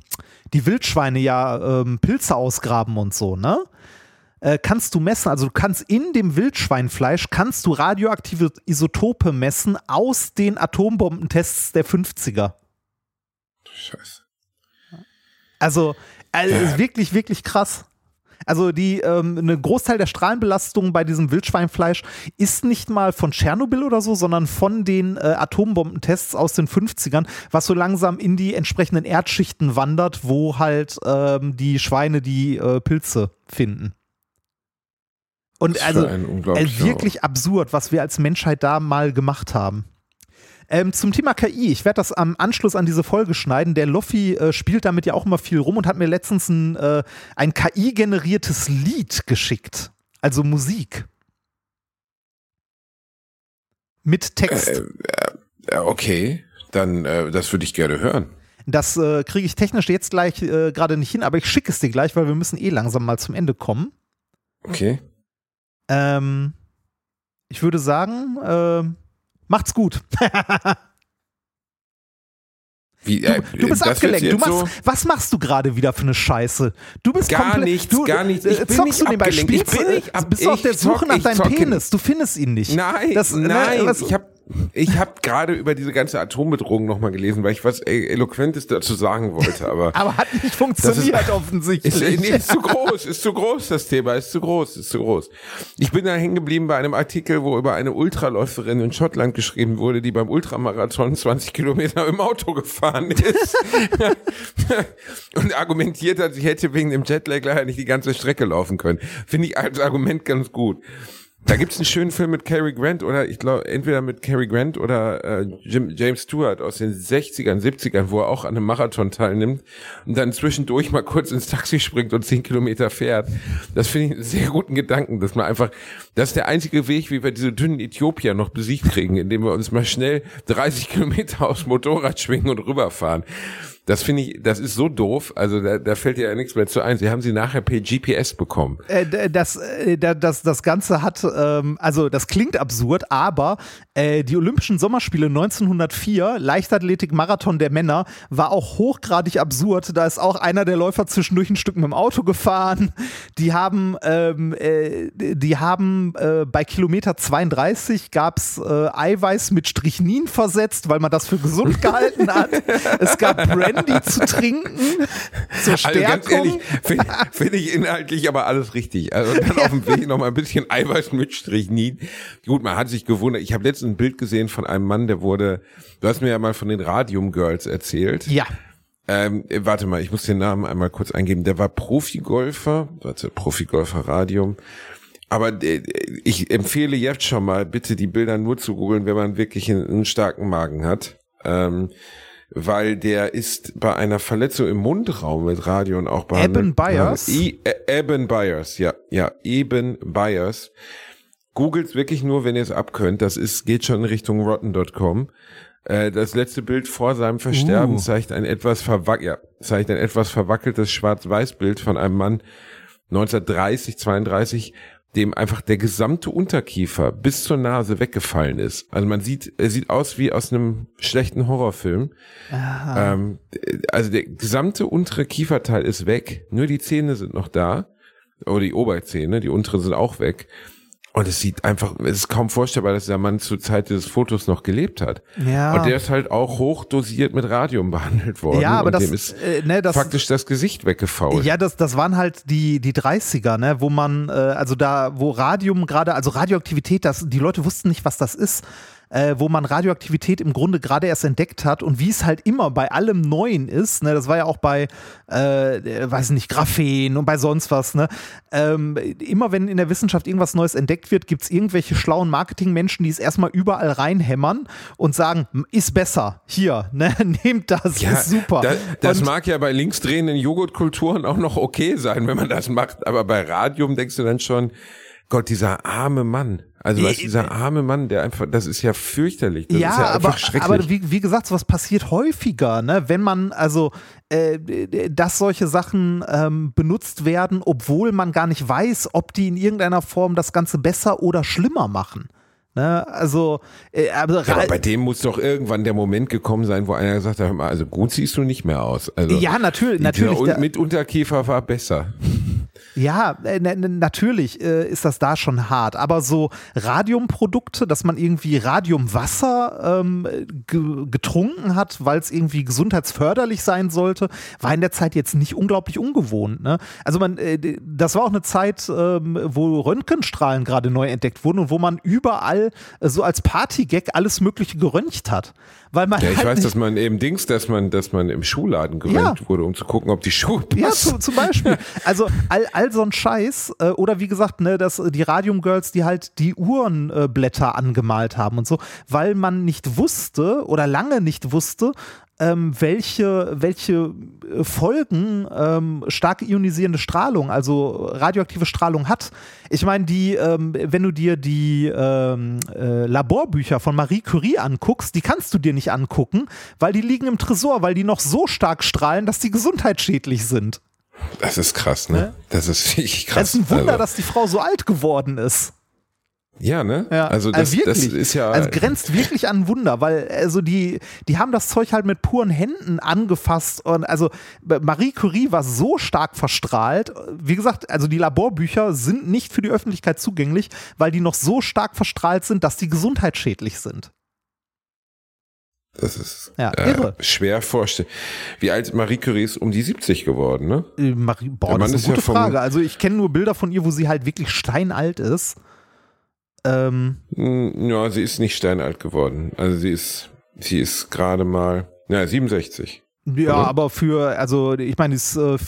die Wildschweine ja ähm, Pilze ausgraben und so, ne? Äh, kannst du messen, also du kannst in dem Wildschweinfleisch, kannst du radioaktive Isotope messen aus den Atombombentests der 50er. Scheiße. Also, also Ja. ist wirklich, wirklich krass. Also die, ähm, eine Großteil der Strahlenbelastung bei diesem Wildschweinfleisch ist nicht mal von Tschernobyl oder so, sondern von den äh, Atombombentests aus den 50ern, was so langsam in die entsprechenden Erdschichten wandert, wo halt ähm, die Schweine die äh, Pilze finden. Und also äh, wirklich absurd, was wir als Menschheit da mal gemacht haben. Ähm, zum Thema KI, ich werde das am Anschluss an diese Folge schneiden. Der Loffi äh, spielt damit ja auch immer viel rum und hat mir letztens ein, äh, ein KI-generiertes Lied geschickt. Also Musik. Mit Text. Äh, äh, okay, dann äh, das würde ich gerne hören. Das äh, kriege ich technisch jetzt gleich äh, gerade nicht hin, aber ich schicke es dir gleich, weil wir müssen eh langsam mal zum Ende kommen. Okay. Ähm, ich würde sagen, äh, macht's gut. Wie, Du, äh, du bist das abgelenkt. Du machst, was machst du gerade wieder für eine Scheiße? Du bist Gar komplett, nichts, du, gar nichts. äh, Ich bin zockst nicht du nebenbei, abgelenkt. Ich spielst, bin äh, nicht ab- bist du auf der Suche zock- nach deinem Penis. Du findest ihn nicht. Nein, Das- ne, nein, was- ich habe Ich habe gerade über diese ganze Atombedrohung nochmal gelesen, weil ich was e- Eloquentes dazu sagen wollte. Aber, aber hat nicht funktioniert ist, offensichtlich. Ist, nee, ist zu groß, ist zu groß das Thema, ist zu groß, ist zu groß. Ich bin da hängen geblieben bei einem Artikel, wo über eine Ultraläuferin in Schottland geschrieben wurde, die beim Ultramarathon 20 Kilometer im Auto gefahren ist und argumentiert hat, sie hätte wegen dem Jetlag leider nicht die ganze Strecke laufen können. Finde ich als Argument ganz gut. Da gibt's einen schönen Film mit Cary Grant oder ich glaube entweder mit Cary Grant oder äh, Jim, James Stewart aus den 60ern, 70ern, wo er auch an einem Marathon teilnimmt und dann zwischendurch mal kurz ins Taxi springt und 10 Kilometer fährt. Das finde ich einen sehr guten Gedanken, dass man einfach, das ist der einzige Weg, wie wir diese dünnen Äthiopier noch besiegt kriegen, indem wir uns mal schnell 30 Kilometer aufs Motorrad schwingen und rüberfahren. Das finde ich, das ist so doof. Also da, da fällt ja nichts mehr zu ein. Sie haben sie nachher per GPS bekommen. Äh, das, äh, das, das Ganze hat, ähm, also das klingt absurd, aber äh, die Olympischen Sommerspiele 1904, Leichtathletik-Marathon der Männer, war auch hochgradig absurd. Da ist auch einer der Läufer zwischendurch ein Stück mit dem Auto gefahren. Die haben, ähm, äh, die haben äh, bei Kilometer 32 gab es Eiweiß mit Strichnin versetzt, weil man das für gesund gehalten hat. es gab Brand Brandy zu trinken. Zur Stärkung. Also ganz ehrlich, finde find ich inhaltlich aber alles richtig. Also dann auf dem Weg noch mal ein bisschen Eiweiß mit Strichnin. Gut, man hat sich gewundert. Ich habe letztens ein Bild gesehen von einem Mann, der wurde, du hast mir ja mal von den Radium Girls erzählt. Ja. Ähm, warte mal, ich muss den Namen einmal kurz eingeben. Der war Profigolfer, warte, Profigolfer Radium. Aber äh, ich empfehle jetzt schon mal, bitte die Bilder nur zu googeln, wenn man wirklich einen, einen starken Magen hat. Ähm, weil der ist bei einer Verletzung im Mundraum mit Radio und auch bei Eben Byers. E Eben Byers, ja, ja, Eben Byers. Googelt wirklich nur, wenn ihr es abkönnt. Das ist geht schon in Richtung rotten.com. Äh, das letzte Bild vor seinem Versterben uh. zeigt ein etwas verwack ja, zeigt ein etwas verwackeltes Schwarz-Weiß-Bild von einem Mann 1930, 32, dem einfach der gesamte Unterkiefer bis zur Nase weggefallen ist. Also man sieht, er sieht aus wie aus einem schlechten Horrorfilm. Ähm, also der gesamte untere Kieferteil ist weg, nur die Zähne sind noch da. Oder die Oberzähne, die unteren sind auch weg. Und es sieht einfach, es ist kaum vorstellbar, dass der Mann zur Zeit des Fotos noch gelebt hat. Ja. Und der ist halt auch hochdosiert mit Radium behandelt worden. Ja, aber das ist äh, ne, das, faktisch das Gesicht weggefault. Ja, das, das waren halt die, die 30er, ne, wo man, äh, also da, wo Radium gerade, also Radioaktivität, das, die Leute wussten nicht, was das ist äh, wo man Radioaktivität im Grunde gerade erst entdeckt hat und wie es halt immer bei allem Neuen ist, ne, das war ja auch bei, äh, weiß nicht, Graphen und bei sonst was, ne, ähm, immer wenn in der Wissenschaft irgendwas Neues entdeckt wird, gibt es irgendwelche schlauen Marketingmenschen, die es erstmal überall reinhämmern und sagen, ist besser, hier, ne, nehmt das, ja, ist super. Da, das und, mag ja bei linksdrehenden Joghurtkulturen auch noch okay sein, wenn man das macht, aber bei Radium denkst du dann schon, Gott, dieser arme Mann. Also was dieser arme Mann, der einfach, das ist ja fürchterlich. Das ja, ist ja aber, schrecklich. aber wie, wie gesagt, sowas passiert häufiger, ne? Wenn man, also, äh, dass solche Sachen ähm, benutzt werden, obwohl man gar nicht weiß, ob die in irgendeiner Form das Ganze besser oder schlimmer machen. Ne, also, äh, aber, ja, aber bei dem muss doch irgendwann der Moment gekommen sein, wo einer gesagt hat, also gut siehst du nicht mehr aus. Also, ja, natürlich, natürlich. Und mit Unterkiefer war besser. Ja, äh, natürlich äh, ist das da schon hart, aber so Radiumprodukte, dass man irgendwie Radiumwasser ähm, getrunken hat, weil es irgendwie gesundheitsförderlich sein sollte, war in der Zeit jetzt nicht unglaublich ungewohnt. Ne? Also man, äh, das war auch eine Zeit, ähm, wo Röntgenstrahlen gerade neu entdeckt wurden und wo man überall äh, so als Partygag alles Mögliche geröntgt hat. Weil man ja, ich halt weiß, dass man eben Dings, dass man, dass man im Schuhladen geröntgt ja. wurde, um zu gucken, ob die Schuhe passen. Ja, zu, zum Beispiel. Also all, all so ein Scheiß. Äh, oder wie gesagt, ne, dass die Radium Girls, die halt die Uhrenblätter äh, angemalt haben und so, weil man nicht wusste oder lange nicht wusste, ähm, welche, welche äh, Folgen ähm, starke ionisierende Strahlung, also radioaktive Strahlung hat. Ich meine, die, ähm, wenn du dir die ähm, äh, Laborbücher von Marie Curie anguckst, die kannst du dir nicht angucken, weil die liegen im Tresor, weil die noch so stark strahlen, dass die gesundheitsschädlich sind. Das ist krass, ne? Das ist wirklich krass. Es ist ein Wunder, also. dass die Frau so alt geworden ist. Ja, ne? Ja, also das, also das ist ja. Also grenzt wirklich an Wunder, weil also die, die haben das Zeug halt mit puren Händen angefasst und also Marie Curie war so stark verstrahlt. Wie gesagt, also die Laborbücher sind nicht für die Öffentlichkeit zugänglich, weil die noch so stark verstrahlt sind, dass die gesundheitsschädlich sind. Das ist Ja, äh, schwer vorstellen. Wie alt ist Marie Curie ist um die 70 geworden, ne? Äh, Marie, boah, das ist eine ja gute vom- Frage. Also ich kenne nur Bilder von ihr, wo sie halt wirklich steinalt ist. Ähm, Hm, Ja, sie ist nicht steinalt geworden. Also sie ist, sie ist gerade mal, ja, 67. ja, Oder? aber für, also ich meine, ist, äh,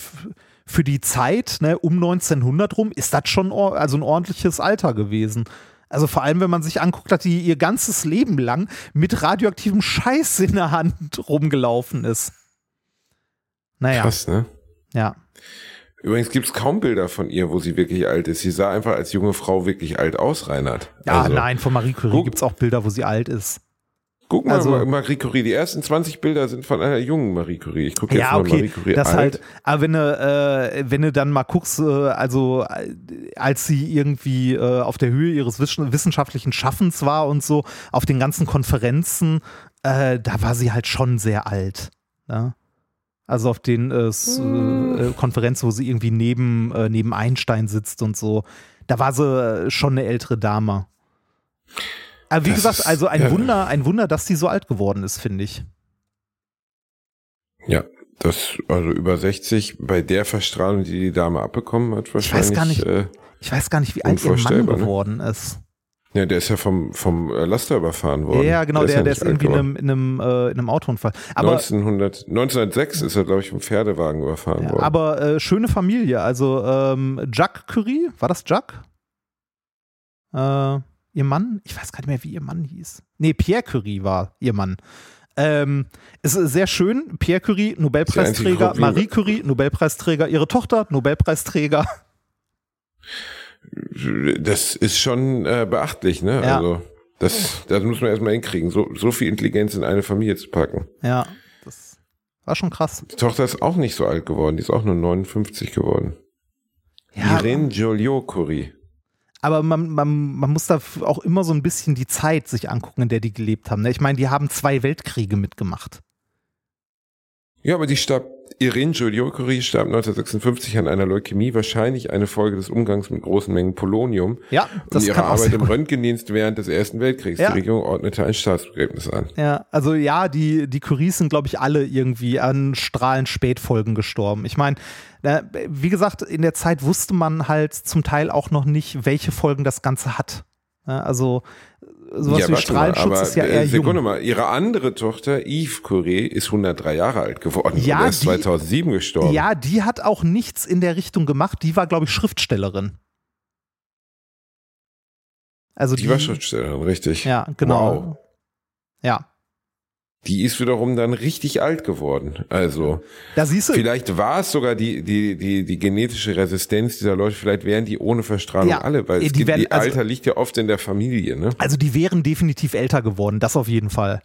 für die Zeit, ne, um 1900 rum, ist das schon also ein ordentliches Alter gewesen. Also vor allem, wenn man sich anguckt, dass die ihr ganzes Leben lang mit radioaktivem Scheiß in der Hand rumgelaufen ist. Naja, Krass, ne? ja. Übrigens gibt's kaum Bilder von ihr, wo sie wirklich alt ist. Sie sah einfach als junge Frau wirklich alt aus, Reinhard. Ja, also, nein, von Marie Curie gibt es auch Bilder, wo sie alt ist. Guck mal, Also- Ma- Marie Curie. Die ersten 20 Bilder sind von einer jungen Marie Curie. Ich gucke jetzt Ja, mal okay, Marie Curie das alt. halt, aber wenn du, äh, wenn du dann mal guckst, äh, also äh, als sie irgendwie äh, auf der Höhe ihres wissen- wissenschaftlichen Schaffens war und so, auf den ganzen Konferenzen, äh, da war sie halt schon sehr alt. Ne? Also auf den äh, äh, Konferenzen, wo sie irgendwie neben, neben Einstein sitzt und so, da war sie schon eine ältere Dame. Aber wie Das gesagt, ist- also ein ja. Wunder, ein Wunder, dass sie so alt geworden ist, finde ich. Ja, das, also über 60, bei der Verstrahlung, die die Dame abbekommen hat, weiß wahrscheinlich. gar nicht. Äh, Ich weiß gar nicht, wie alt ihr Mann ne? geworden ist. ja, der ist ja vom, vom äh, Laster überfahren worden. Ja, genau, der, ja der ist alt irgendwie in einem, in einem, äh, in einem Autounfall. Aber, 1900, 1906 ist er, glaube ich, vom Pferdewagen überfahren ja, worden. aber äh, schöne Familie. Also ähm, Jacques Curie, war das Jacques? Äh, ihr Mann? Ich weiß gar nicht mehr, wie ihr Mann hieß. Nee, Pierre Curie war ihr Mann. Ähm, es ist sehr schön. Pierre Curie, Nobelpreisträger. Marie Curie, Nobelpreisträger. Ihre Tochter, Nobelpreisträger. Das ist schon äh, beachtlich, ne? Ja. Also, das, das muss man erstmal hinkriegen, so, so viel Intelligenz in eine Familie zu packen. Ja, das war schon krass. Die Tochter ist auch nicht so alt geworden, die ist auch nur 59 geworden. Ja, Irene Joliot-Curie. Aber man, man, man muss da auch immer so ein bisschen die Zeit sich angucken, in der die gelebt haben. ne? Ich meine, die haben zwei Weltkriege mitgemacht. Ja, aber die starb, Irene Joliot-Curie starb 1956 an einer Leukämie, wahrscheinlich eine Folge des Umgangs mit großen Mengen Polonium Ja, und das ihrer kann auch Arbeit im. Röntgendienst während des Ersten Weltkriegs. Ja. Die Regierung ordnete ein Staatsbegräbnis an. Ja, also ja, die, die Curies sind, glaube ich, alle irgendwie an strahlend Spätfolgen gestorben. Ich meine, wie gesagt, in der Zeit wusste man halt zum Teil auch noch nicht, welche Folgen das Ganze hat. Also sowas wie warte Strahlenschutz mal, ist ja äh, eher Sekunde jung. mal, ihre andere Tochter, Yves Curie, ist 103 Jahre alt geworden Ja, und erst die- 2007 gestorben. Ja, die hat auch nichts in der Richtung gemacht. Die war, glaube ich, Schriftstellerin. Also Die war Schriftstellerin, richtig. Ja, genau. Wow. Ja, Die ist wiederum dann richtig alt geworden. Also, da siehst du. vielleicht war es sogar die, die, die, die genetische Resistenz dieser Leute, vielleicht wären die ohne Verstrahlung Ja, alle, weil die gibt, werden- die also- Alter liegt ja oft in der Familie, ne? Also die wären definitiv älter geworden, das auf jeden Fall.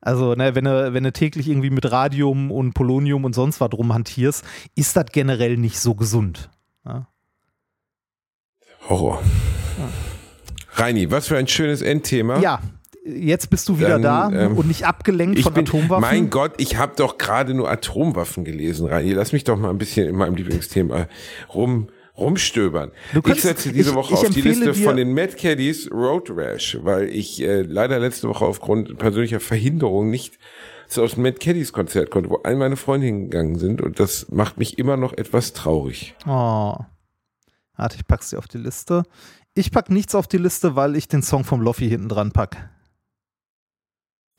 Also, ne, wenn du, wenn du täglich irgendwie mit Radium und Polonium und sonst was rumhantierst, ist das generell nicht so gesund. Ja. Horror. Reini, was für ein schönes Endthema. ja, jetzt bist du wieder Dann, da ähm, und nicht abgelenkt von bin, Atomwaffen. mein Gott, ich habe doch gerade nur Atomwaffen gelesen, Reini. Lass mich doch mal ein bisschen in meinem Lieblingsthema rum rumstöbern. Du ich kannst- setze diese ich- Woche ich auf die Liste von den Mad Caddies Road Rash, weil ich äh, leider letzte Woche aufgrund persönlicher Verhinderung nicht so aus dem Mad Caddies Konzert konnte, wo all meine Freunde hingegangen sind und das macht mich immer noch etwas traurig. Oh. Warte, ich pack's dir auf die Liste. Ich pack nichts auf die Liste, weil ich den Song vom Loffi hinten dran pack.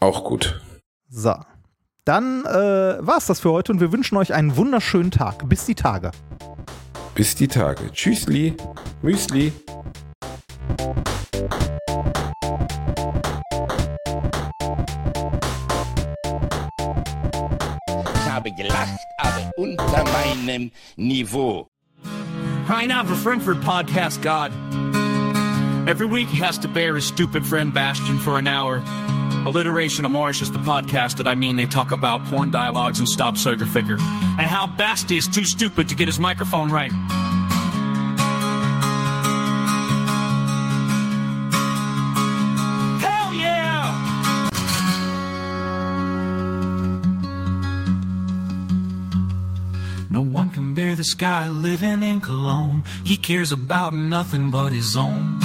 Auch gut. So. Dann äh, war's das für heute und wir wünschen euch einen wunderschönen Tag. Bis die Tage. Bis die Tage. Tschüssli. Müsli. Ich habe gelacht, aber unter meinem Niveau. Hi now for Frankfurt Podcast God. Every week he has to bear his stupid friend Bastion for an hour. Alliteration of Marsh is the podcast that I mean they talk about porn dialogues and stop Soger figure. And how Basti is too stupid to get his microphone right. Hell yeah! No one can bear this guy living in Cologne. He cares about nothing but his own.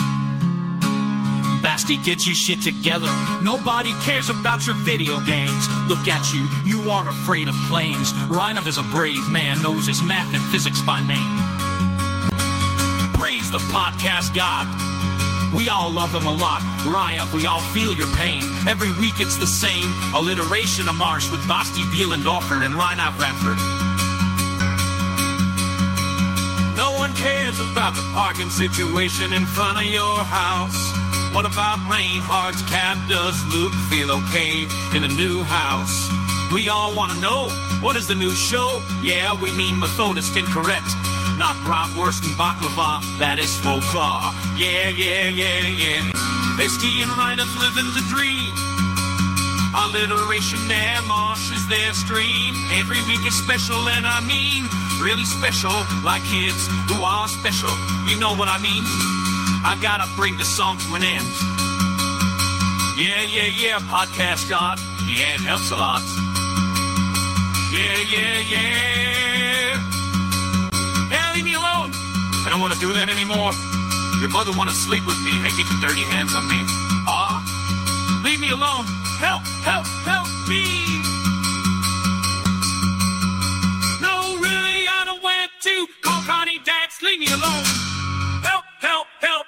Basti, get your shit together. Nobody cares about your video games. Look at you, you aren't afraid of planes. Rhinoff is a brave man, knows his math and physics by name. Praise the podcast god. We all love him a lot. Ryan, we all feel your pain. Every week it's the same. Alliteration of Marsh with Basti Bielendorfer and Reinhard Radford. No one cares about the parking situation in front of your house. What about Reinhardt's cab? Does Luke feel okay in a new house? We all want to know what is the new show? Yeah, we mean Methodist incorrect. Not bratwurst and baklava, that is folklore. Yeah, yeah, yeah, yeah. Bestie and Reinhard living the dream. Alliteration and Marsh is their stream. Every week is special, and I mean really special, like kids who are special. You know what I mean? I gotta bring the song to an end. Yeah, yeah, yeah, podcast God. Yeah, it helps a lot. Yeah, yeah, yeah. Yeah, leave me alone. I don't want to do that anymore. Your mother want to sleep with me, making dirty hands on me. Ah, leave me alone. Help, help, help me. No, really, I don't want to. Call Connie Dax, leave me alone. Help, help, help.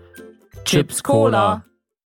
Chips Cola.